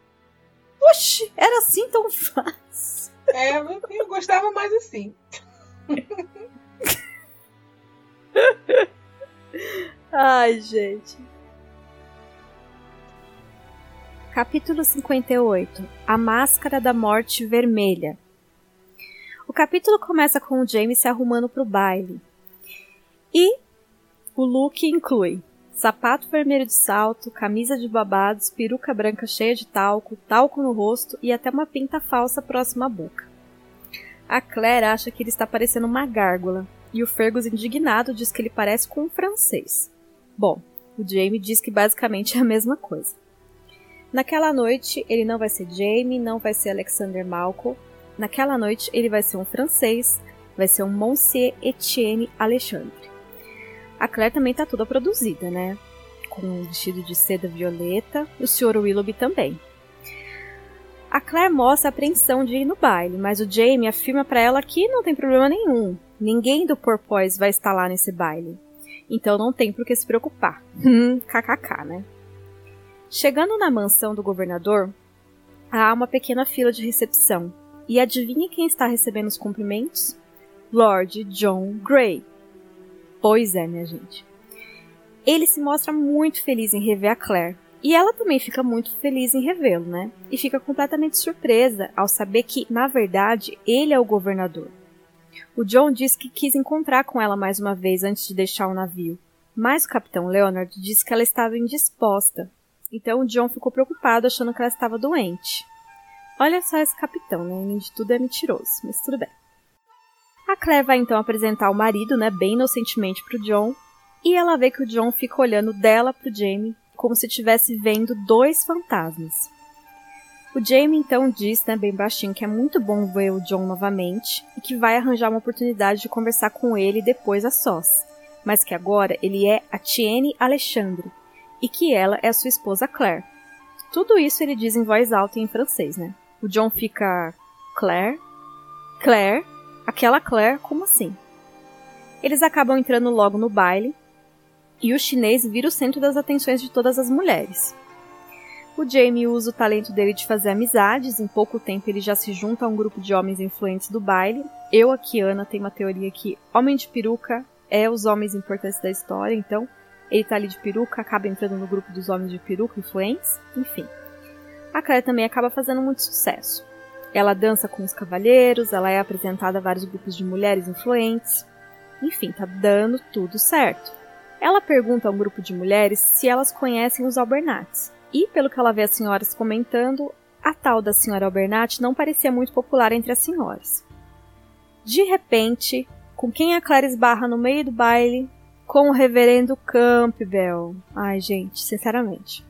C: Oxi, era assim tão fácil.
B: É, eu gostava mais assim.
C: Ai, gente. Capítulo 58 A Máscara da Morte Vermelha. O capítulo começa com o James se arrumando para o baile. E o look inclui sapato vermelho de salto, camisa de babados, peruca branca cheia de talco, talco no rosto e até uma pinta falsa próxima à boca. A Claire acha que ele está parecendo uma gárgula, e o Fergus, indignado, diz que ele parece com um francês. Bom, o Jamie diz que basicamente é a mesma coisa. Naquela noite, ele não vai ser Jamie, não vai ser Alexander Malcolm. Naquela noite, ele vai ser um francês, vai ser um Monsieur Etienne Alexandre. A Claire também tá toda produzida, né? Com um vestido de seda violeta, o Sr. Willoughby também. A Claire mostra a apreensão de ir no baile, mas o Jamie afirma para ela que não tem problema nenhum. Ninguém do Porpoise vai estar lá nesse baile. Então não tem por que se preocupar. KKK, né? Chegando na mansão do governador, há uma pequena fila de recepção. E adivinhe quem está recebendo os cumprimentos? Lord John Grey. Pois é, minha gente. Ele se mostra muito feliz em rever a Claire, e ela também fica muito feliz em revê-lo, né? E fica completamente surpresa ao saber que, na verdade, ele é o governador. O John diz que quis encontrar com ela mais uma vez antes de deixar o navio, mas o capitão Leonard disse que ela estava indisposta. Então o John ficou preocupado achando que ela estava doente. Olha só esse capitão, né? Além de tudo é mentiroso, mas tudo bem. A Claire vai então apresentar o marido, né, bem inocentemente para o John, e ela vê que o John fica olhando dela para o Jamie como se estivesse vendo dois fantasmas. O Jamie então diz, né, bem baixinho, que é muito bom ver o John novamente e que vai arranjar uma oportunidade de conversar com ele depois a sós, mas que agora ele é a Tiene Alexandre e que ela é sua esposa Claire. Tudo isso ele diz em voz alta e em francês, né? O John fica Claire, Claire, aquela Claire, como assim? Eles acabam entrando logo no baile e o chinês vira o centro das atenções de todas as mulheres. O Jamie usa o talento dele de fazer amizades, em pouco tempo ele já se junta a um grupo de homens influentes do baile. Eu, aqui, Ana, tenho uma teoria que homem de peruca é os homens importantes da história, então ele tá ali de peruca, acaba entrando no grupo dos homens de peruca influentes, enfim. A Claire também acaba fazendo muito sucesso. Ela dança com os cavalheiros, ela é apresentada a vários grupos de mulheres influentes. Enfim, tá dando tudo certo. Ela pergunta a um grupo de mulheres se elas conhecem os Albernates. E, pelo que ela vê as senhoras comentando, a tal da senhora Albernat não parecia muito popular entre as senhoras. De repente, com quem a Clara esbarra no meio do baile? Com o reverendo Campbell. Ai, gente, sinceramente.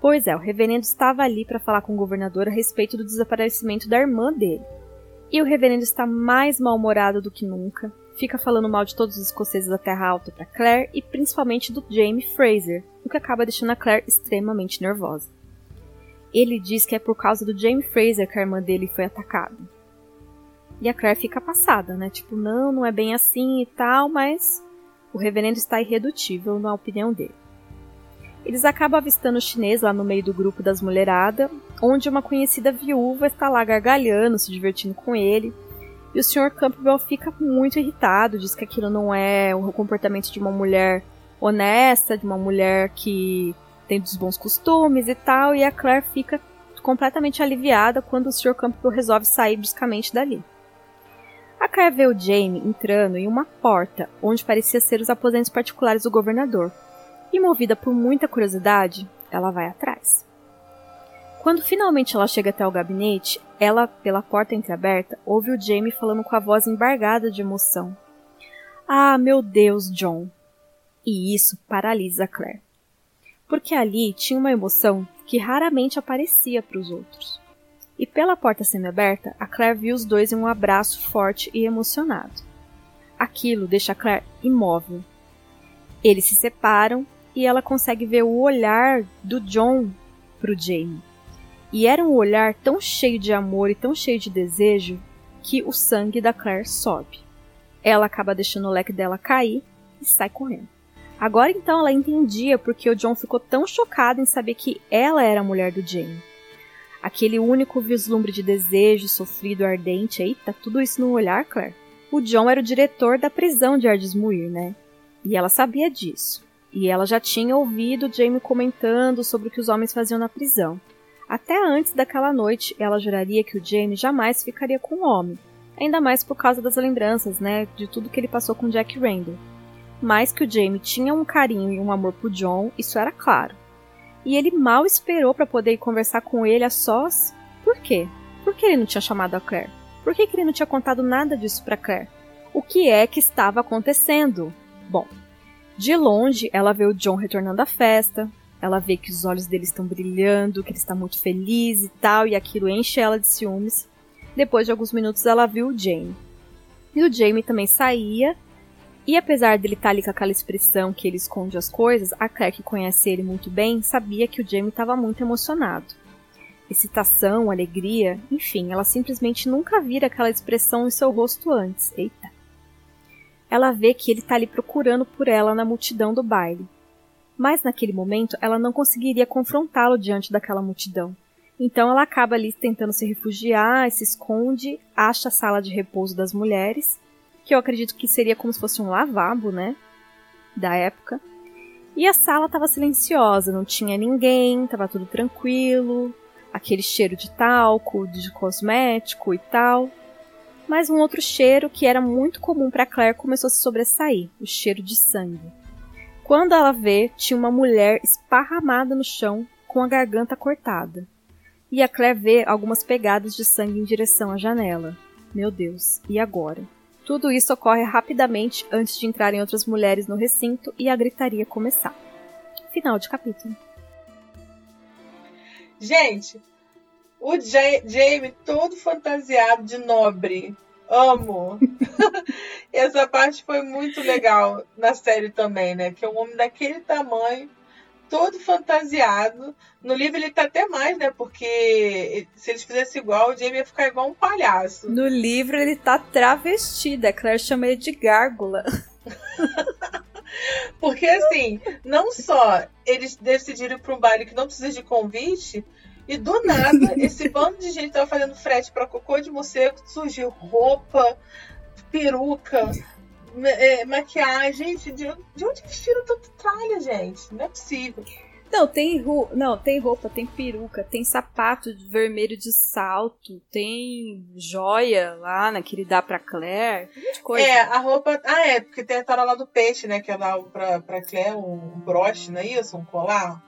C: Pois é, o reverendo estava ali para falar com o governador a respeito do desaparecimento da irmã dele. E o reverendo está mais mal-humorado do que nunca, fica falando mal de todos os escoceses da Terra Alta para Claire e principalmente do Jamie Fraser, o que acaba deixando a Claire extremamente nervosa. Ele diz que é por causa do Jamie Fraser que a irmã dele foi atacada. E a Claire fica passada, né? Tipo, não, não é bem assim e tal, mas o reverendo está irredutível na opinião dele. Eles acabam avistando o chinês lá no meio do grupo das mulheradas, onde uma conhecida viúva está lá gargalhando, se divertindo com ele, e o Sr. Campbell fica muito irritado, diz que aquilo não é o comportamento de uma mulher honesta, de uma mulher que tem dos bons costumes e tal, e a Claire fica completamente aliviada quando o Sr. Campbell resolve sair bruscamente dali. A Claire vê o Jamie entrando em uma porta onde parecia ser os aposentos particulares do governador, e movida por muita curiosidade, ela vai atrás. Quando finalmente ela chega até o gabinete, ela, pela porta entreaberta, ouve o Jamie falando com a voz embargada de emoção. Ah, meu Deus, John! E isso paralisa Claire. Porque ali tinha uma emoção que raramente aparecia para os outros. E pela porta semi-aberta, a Claire viu os dois em um abraço forte e emocionado. Aquilo deixa a Claire imóvel. Eles se separam e ela consegue ver o olhar do John para o Jamie. E era um olhar tão cheio de amor e tão cheio de desejo que o sangue da Claire sobe. Ela acaba deixando o leque dela cair e sai correndo. Agora então ela entendia porque o John ficou tão chocado em saber que ela era a mulher do Jamie. Aquele único vislumbre de desejo sofrido ardente, eita, tudo isso no olhar, Claire. O John era o diretor da prisão de Ardismuir, né? E ela sabia disso. E ela já tinha ouvido Jamie comentando sobre o que os homens faziam na prisão. Até antes daquela noite, ela juraria que o Jamie jamais ficaria com o homem, ainda mais por causa das lembranças, né, de tudo que ele passou com Jack Randall. Mas que o Jamie tinha um carinho e um amor por John, isso era claro. E ele mal esperou para poder ir conversar com ele a sós. Por quê? Por que ele não tinha chamado a Claire? Por que, que ele não tinha contado nada disso para Claire? O que é que estava acontecendo? Bom, De longe, ela vê o John retornando à festa. Ela vê que os olhos dele estão brilhando, que ele está muito feliz e tal, e aquilo enche ela de ciúmes. Depois de alguns minutos, ela viu o Jamie. E o Jamie também saía. E apesar dele estar ali com aquela expressão que ele esconde as coisas, a Claire, que conhece ele muito bem, sabia que o Jamie estava muito emocionado. Excitação, alegria, enfim, ela simplesmente nunca vira aquela expressão em seu rosto antes. Eita. Ela vê que ele está ali procurando por ela na multidão do baile. Mas naquele momento ela não conseguiria confrontá-lo diante daquela multidão. Então ela acaba ali tentando se refugiar, se esconde, acha a sala de repouso das mulheres, que eu acredito que seria como se fosse um lavabo, né? Da época. E a sala estava silenciosa, não tinha ninguém, estava tudo tranquilo, aquele cheiro de talco, de cosmético e tal. Mas um outro cheiro que era muito comum para Claire começou a se sobressair, o cheiro de sangue. Quando ela vê, tinha uma mulher esparramada no chão com a garganta cortada. E a Claire vê algumas pegadas de sangue em direção à janela. Meu Deus, e agora? Tudo isso ocorre rapidamente antes de entrarem outras mulheres no recinto e a gritaria começar. Final de capítulo.
B: Gente, o Jamie todo fantasiado de nobre. Amo. Essa parte foi muito legal na série também, né? Que é um homem daquele tamanho, todo fantasiado. No livro ele tá até mais, né? Porque se eles fizessem igual, o Jamie ia ficar igual um palhaço.
C: No livro ele tá travestido. A Claire chama ele de gárgula.
B: Porque assim, não só eles decidiram para um baile que não precisa de convite, e do nada, esse bando de gente tava fazendo frete para cocô de morcego, surgiu roupa, peruca, é, maquiagem. De, de onde eles tiram tanto tralha, gente? Não é possível.
C: Não, tem roupa, não, tem roupa, tem peruca, tem sapato vermelho de salto, tem joia lá, né, que ele dá pra Claire, um coisa.
B: É, a roupa. Ah, é, porque tem a história lá do peixe, né? Que é lá pra, pra Claire um broche, não é isso? Um colar?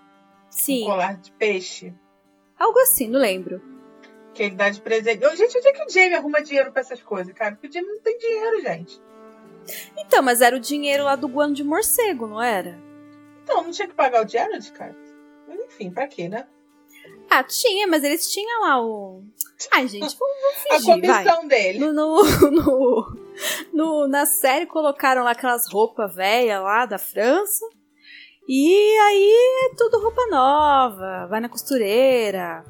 C: Sim.
B: Um colar de peixe.
C: Algo assim, não lembro.
B: Que ele dá de presente. gente, onde é que o Jamie arruma dinheiro pra essas coisas, cara? Porque o Jamie não tem dinheiro, gente.
C: Então, mas era o dinheiro lá do guano de morcego, não era?
B: Então, não tinha que pagar o Jared, cara? Mas enfim, pra quê, né?
C: Ah, tinha, mas eles tinham lá o. Ai, gente, vamos, vamos fingir,
B: A comissão
C: vai.
B: dele.
C: No, no, no, no, na série colocaram lá aquelas roupas velhas lá da França. E aí é tudo roupa nova, vai na costureira.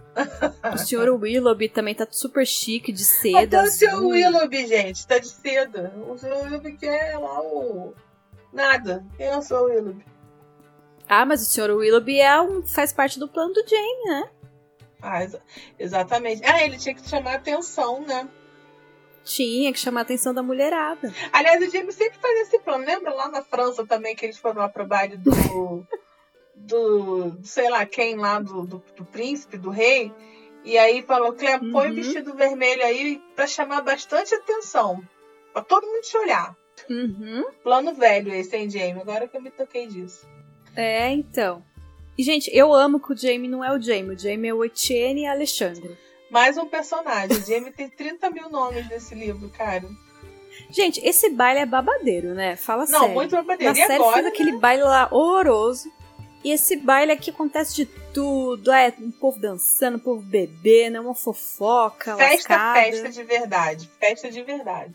C: o senhor Willoughby também tá super chique de seda.
B: Até o senhor Willoughby, gente, tá de seda. O senhor Willoughby quer lá o. Nada. Quem é o senhor Willoughby?
C: Ah, mas o senhor Willoughby é um, faz parte do plano do Jamie, né?
B: Ah, ex exatamente. Ah, ele tinha que chamar atenção, né?
C: Tinha que chamar a atenção da mulherada.
B: Aliás, o Jamie sempre faz esse plano. Lembra lá na França também que eles foram pro baile do. do. sei lá quem lá, do, do, do príncipe, do rei. E aí falou, Clem, põe o uhum. vestido vermelho aí pra chamar bastante atenção. Pra todo mundo te olhar.
C: Uhum.
B: Plano velho esse, hein, Jamie? Agora que eu me toquei disso.
C: É, então. E, gente, eu amo que o Jamie não é o Jamie. O Jamie é o Etienne e Alexandre.
B: Mais um personagem. Jamie tem 30 mil nomes nesse livro, cara.
C: Gente, esse baile é babadeiro, né? Fala
B: Não,
C: sério.
B: Não, muito babadeiro.
C: Na
B: e
C: série
B: agora,
C: fez aquele
B: né?
C: baile lá horroroso. E esse baile aqui acontece de tudo. É um povo dançando, um povo bebendo, é uma fofoca.
B: Festa,
C: lascada.
B: festa de verdade. Festa de verdade.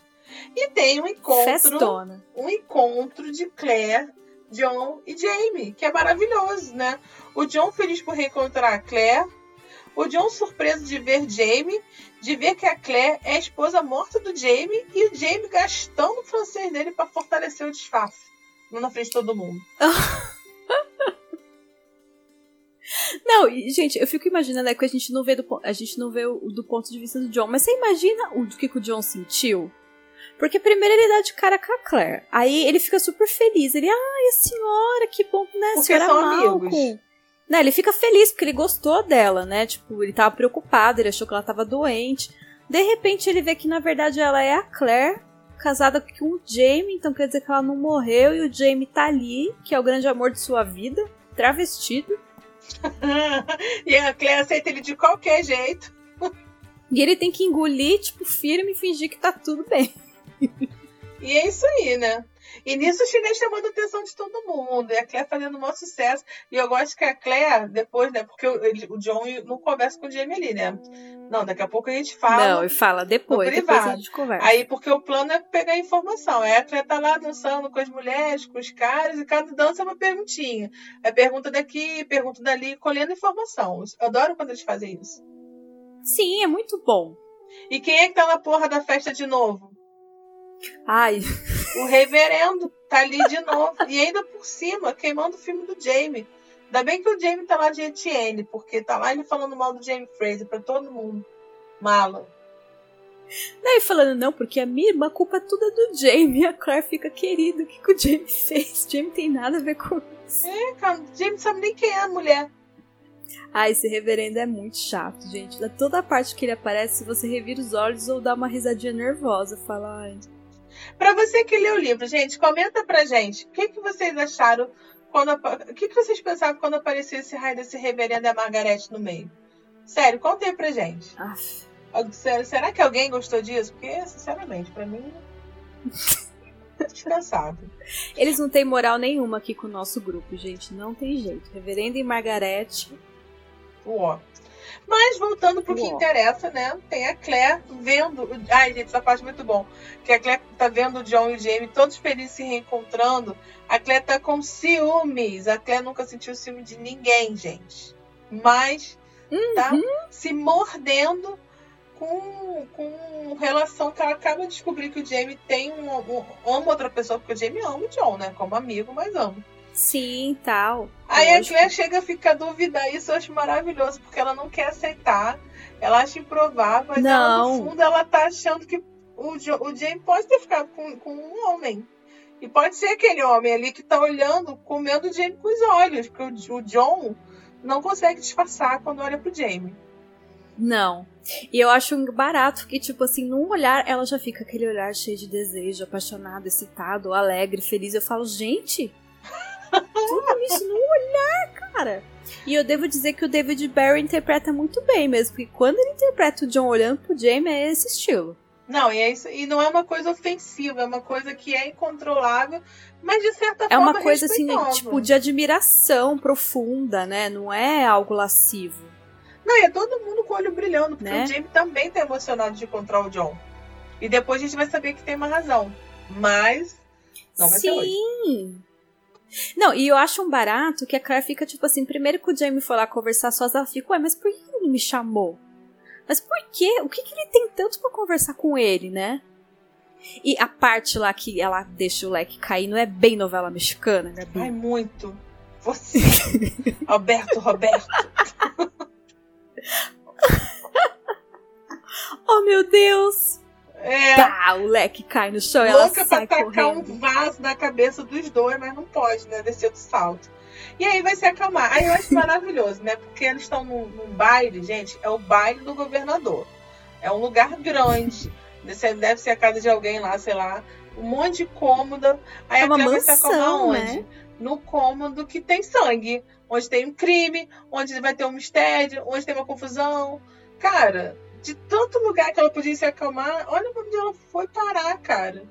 B: E tem um encontro.
C: Festona.
B: Um encontro de Claire, John e Jamie, que é maravilhoso, né? O John feliz por reencontrar a Claire o John surpreso de ver Jamie, de ver que a Claire é a esposa morta do Jamie e o Jamie gastando o francês dele para fortalecer o disfarce. Na frente de todo mundo.
C: Não, gente, eu fico imaginando é que a gente não vê do, a gente não vê o, do ponto de vista do John, mas você imagina o que, que o John sentiu? Porque primeiro ele dá de cara com a Claire. Aí ele fica super feliz. Ele, ai, a senhora, que bom, né?
B: Porque
C: senhora
B: são
C: Malcolm.
B: amigos.
C: Né, ele fica feliz porque ele gostou dela, né? Tipo, ele tava preocupado, ele achou que ela tava doente. De repente ele vê que na verdade ela é a Claire, casada com o Jamie, então quer dizer que ela não morreu e o Jamie tá ali, que é o grande amor de sua vida, travestido.
B: e a Claire aceita ele de qualquer jeito.
C: E ele tem que engolir, tipo, firme e fingir que tá tudo bem.
B: E é isso aí, né? E nisso o chinês chamando a atenção de todo mundo. E a Claire fazendo um maior sucesso. E eu gosto que a Claire, depois, né? Porque o, o John não conversa com o Jamie ali, né? Não, daqui a pouco a gente fala.
C: Não, e fala depois, depois a
B: privado.
C: gente conversa.
B: Aí, porque o plano é pegar informação. Aí a Claire tá lá dançando com as mulheres, com os caras, e cada dança é uma perguntinha. É pergunta daqui, pergunta dali, colhendo informação. Eu adoro quando eles fazem isso.
C: Sim, é muito bom.
B: E quem é que tá na porra da festa de novo?
C: Ai,
B: O reverendo tá ali de novo. E ainda por cima, queimando o filme do Jamie. Ainda bem que o Jamie tá lá de Etienne, porque tá lá ele falando mal do Jamie Fraser pra todo mundo. Mala.
C: daí falando não, porque a minha irmã, a culpa é toda do Jamie. A Claire fica, querido, o que, que o Jamie fez? O Jamie tem nada a ver com isso.
B: É, cara, o Jamie sabe nem quem é a mulher.
C: Ah, esse reverendo é muito chato, gente. Da toda a parte que ele aparece, você revira os olhos ou dá uma risadinha nervosa. Fala, ai.
B: Pra você que leu o livro, gente, comenta pra gente. O que, que vocês acharam quando. O que, que vocês pensavam quando apareceu esse raio desse reverendo e Margarete no meio? Sério, conta aí pra gente. Sério, Será que alguém gostou disso? Porque, sinceramente, pra mim. Descansado.
C: Eles não têm moral nenhuma aqui com o nosso grupo, gente. Não tem jeito. Reverendo e Margarete.
B: Uó. Mas voltando pro que
C: Uó.
B: interessa, né? Tem a Claire vendo. Ai, gente, essa parte é muito bom. Que a Claire tá vendo o John e o Jamie todos felizes se reencontrando. A Claire tá com ciúmes. A Claire nunca sentiu ciúme de ninguém, gente. Mas tá se mordendo com, com relação que ela acaba de descobrir que o Jamie tem um, um- ama outra pessoa, porque o Jamie ama o John, né? Como amigo, mas ama.
C: Sim, tal.
B: Aí a. Claire chega a ficar duvidar, isso eu acho maravilhoso, porque ela não quer aceitar, ela acha improvável, mas ela,
C: Não.
B: no fundo ela tá achando que o, Jo- o Jamie pode ter ficado com, com um homem. E pode ser aquele homem ali que tá olhando, comendo o Jamie com os olhos, porque o, o John não consegue disfarçar quando olha pro Jamie.
C: Não. E eu acho barato que, tipo assim, num olhar ela já fica aquele olhar cheio de desejo, apaixonado, excitado, alegre, feliz. Eu falo, gente, tudo isso num olhar, cara. E eu devo dizer que o David Barry interpreta muito bem mesmo, porque quando ele interpreta o John olhando pro Jamie, é esse estilo.
B: Não, e, é isso, e não é uma coisa ofensiva, é uma coisa que é incontrolável, mas de certa
C: É
B: forma
C: uma coisa assim,
B: respeitosa.
C: tipo, de admiração profunda, né? Não é algo lascivo.
B: Não, e é todo mundo com o olho brilhando, porque
C: Né?
B: o Jamie também tá emocionado de encontrar o John. E depois a gente vai saber que tem uma razão. Mas. Não vai ser hoje.
C: Não, e eu acho um barato que a Claire fica tipo assim, primeiro que o Jamie foi lá conversar só, ela fica, ué, mas por que ele me chamou? Mas por quê? O que, que ele tem tanto pra conversar com ele, né? E a parte lá que ela deixa o leque cair não é bem novela mexicana, Gabi?
B: Ai, muito. Você. Alberto, Roberto.
C: Oh, meu Deus!
B: É.
C: Pá, o leque cai no chão e ela
B: louca pra
C: sai
B: tacar
C: correndo.
B: um vaso na cabeça dos dois, mas não pode, né? Descer do salto. E aí vai se acalmar. Aí eu acho maravilhoso, né? Porque eles estão num, num baile, gente, é o baile do governador. É um lugar grande. Deve ser a casa de alguém lá, sei lá. Um monte de cômoda. Aí
C: É
B: a vai se acalmar
C: mansão,
B: onde?
C: né?
B: No cômodo que tem sangue. Onde tem um crime, onde vai ter um mistério, onde tem uma confusão. Cara, de tanto lugar que ela podia se acalmar, olha onde ela foi parar, cara.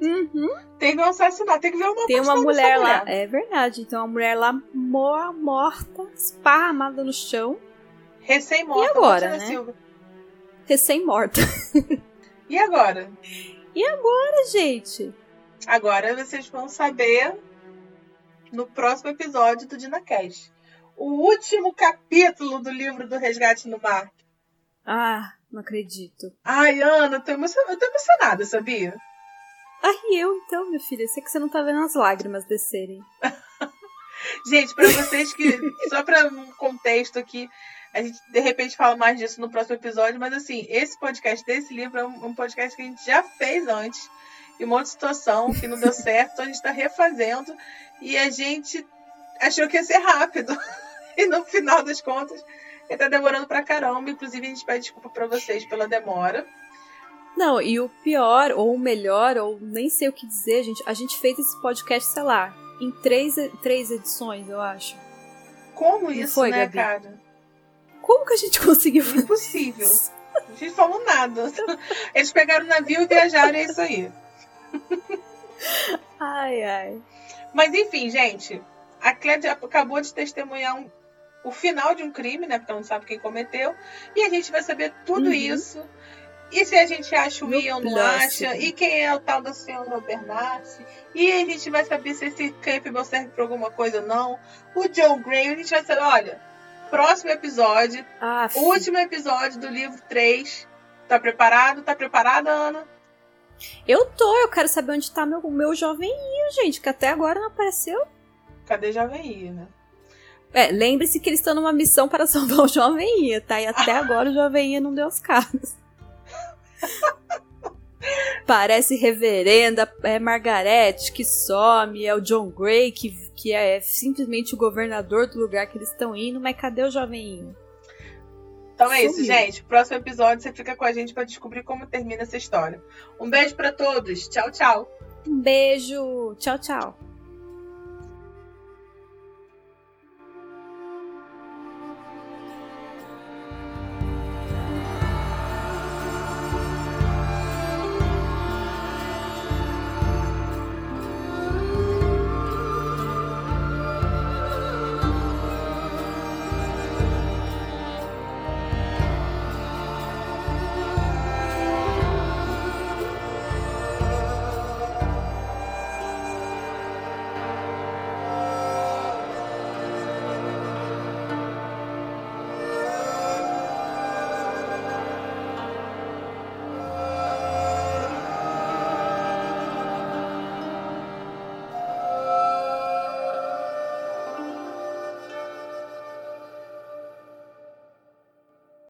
C: Uhum.
B: Teve um assassinato, tem que ver uma
C: Tem uma mulher
B: dessa
C: lá,
B: mulher.
C: é verdade. Então uma mulher lá mor- morta, esparramada no chão,
B: Recém-morta.
C: E agora,
B: Martina
C: né?
B: Silva.
C: recém-morta.
B: E agora?
C: Olha, gente.
B: Agora vocês vão saber no próximo episódio do DinaCast. O último capítulo do livro do Resgate no Mar.
C: Ah, não acredito.
B: Ai, Ana, eu tô, emocion... eu tô emocionada, sabia?
C: Ai, eu então, minha filha. Sei que você não tá vendo as lágrimas descerem.
B: Gente, pra vocês que. só pra um contexto aqui, a gente de repente fala mais disso no próximo episódio, mas assim, esse podcast desse livro é um, um podcast que a gente já fez antes, e uma outra situação que não deu certo, então a gente tá refazendo, e a gente achou que ia ser rápido. E no final das contas, ele tá demorando pra caramba. Inclusive, a gente pede desculpa pra vocês pela demora.
C: Não, e o pior, ou o melhor, ou nem sei o que dizer, gente. A gente fez esse podcast, sei lá, em três, três edições, eu acho.
B: Como isso,
C: foi,
B: né,
C: Gabi?
B: cara?
C: Como que a gente conseguiu fazer
B: Impossível. A gente falou nada. Eles pegaram o navio e viajaram, é isso aí.
C: ai, ai.
B: Mas enfim, gente, a Clédia acabou de testemunhar um, o final de um crime, né? Porque não sabe quem cometeu. E a gente vai saber tudo
C: Uhum.
B: isso. E se a gente acha o Ian ou não acha? E quem é o tal da senhora Bernassi? E a gente vai saber se esse Campbell serve pra alguma coisa ou não. O Joe Gray, a gente vai saber, olha, próximo episódio,
C: Ah,
B: o último episódio do livro 3. Tá preparado? Tá preparada, Ana?
C: Eu tô, eu quero saber onde tá meu, meu joveninho, gente, que até agora não apareceu.
B: Cadê Jovem né?
C: É, lembre-se que eles estão numa missão para salvar o joveninho, tá? E até agora o joveninho não deu os caras. Parece reverenda, é Margarete que some, é o John Gray que, que é simplesmente o governador do lugar que eles estão indo, mas cadê o joveninho?
B: Então é isso, gente. Próximo episódio você fica com a gente pra descobrir como termina essa história. Um beijo pra todos. Tchau, tchau.
C: Um beijo, tchau, tchau.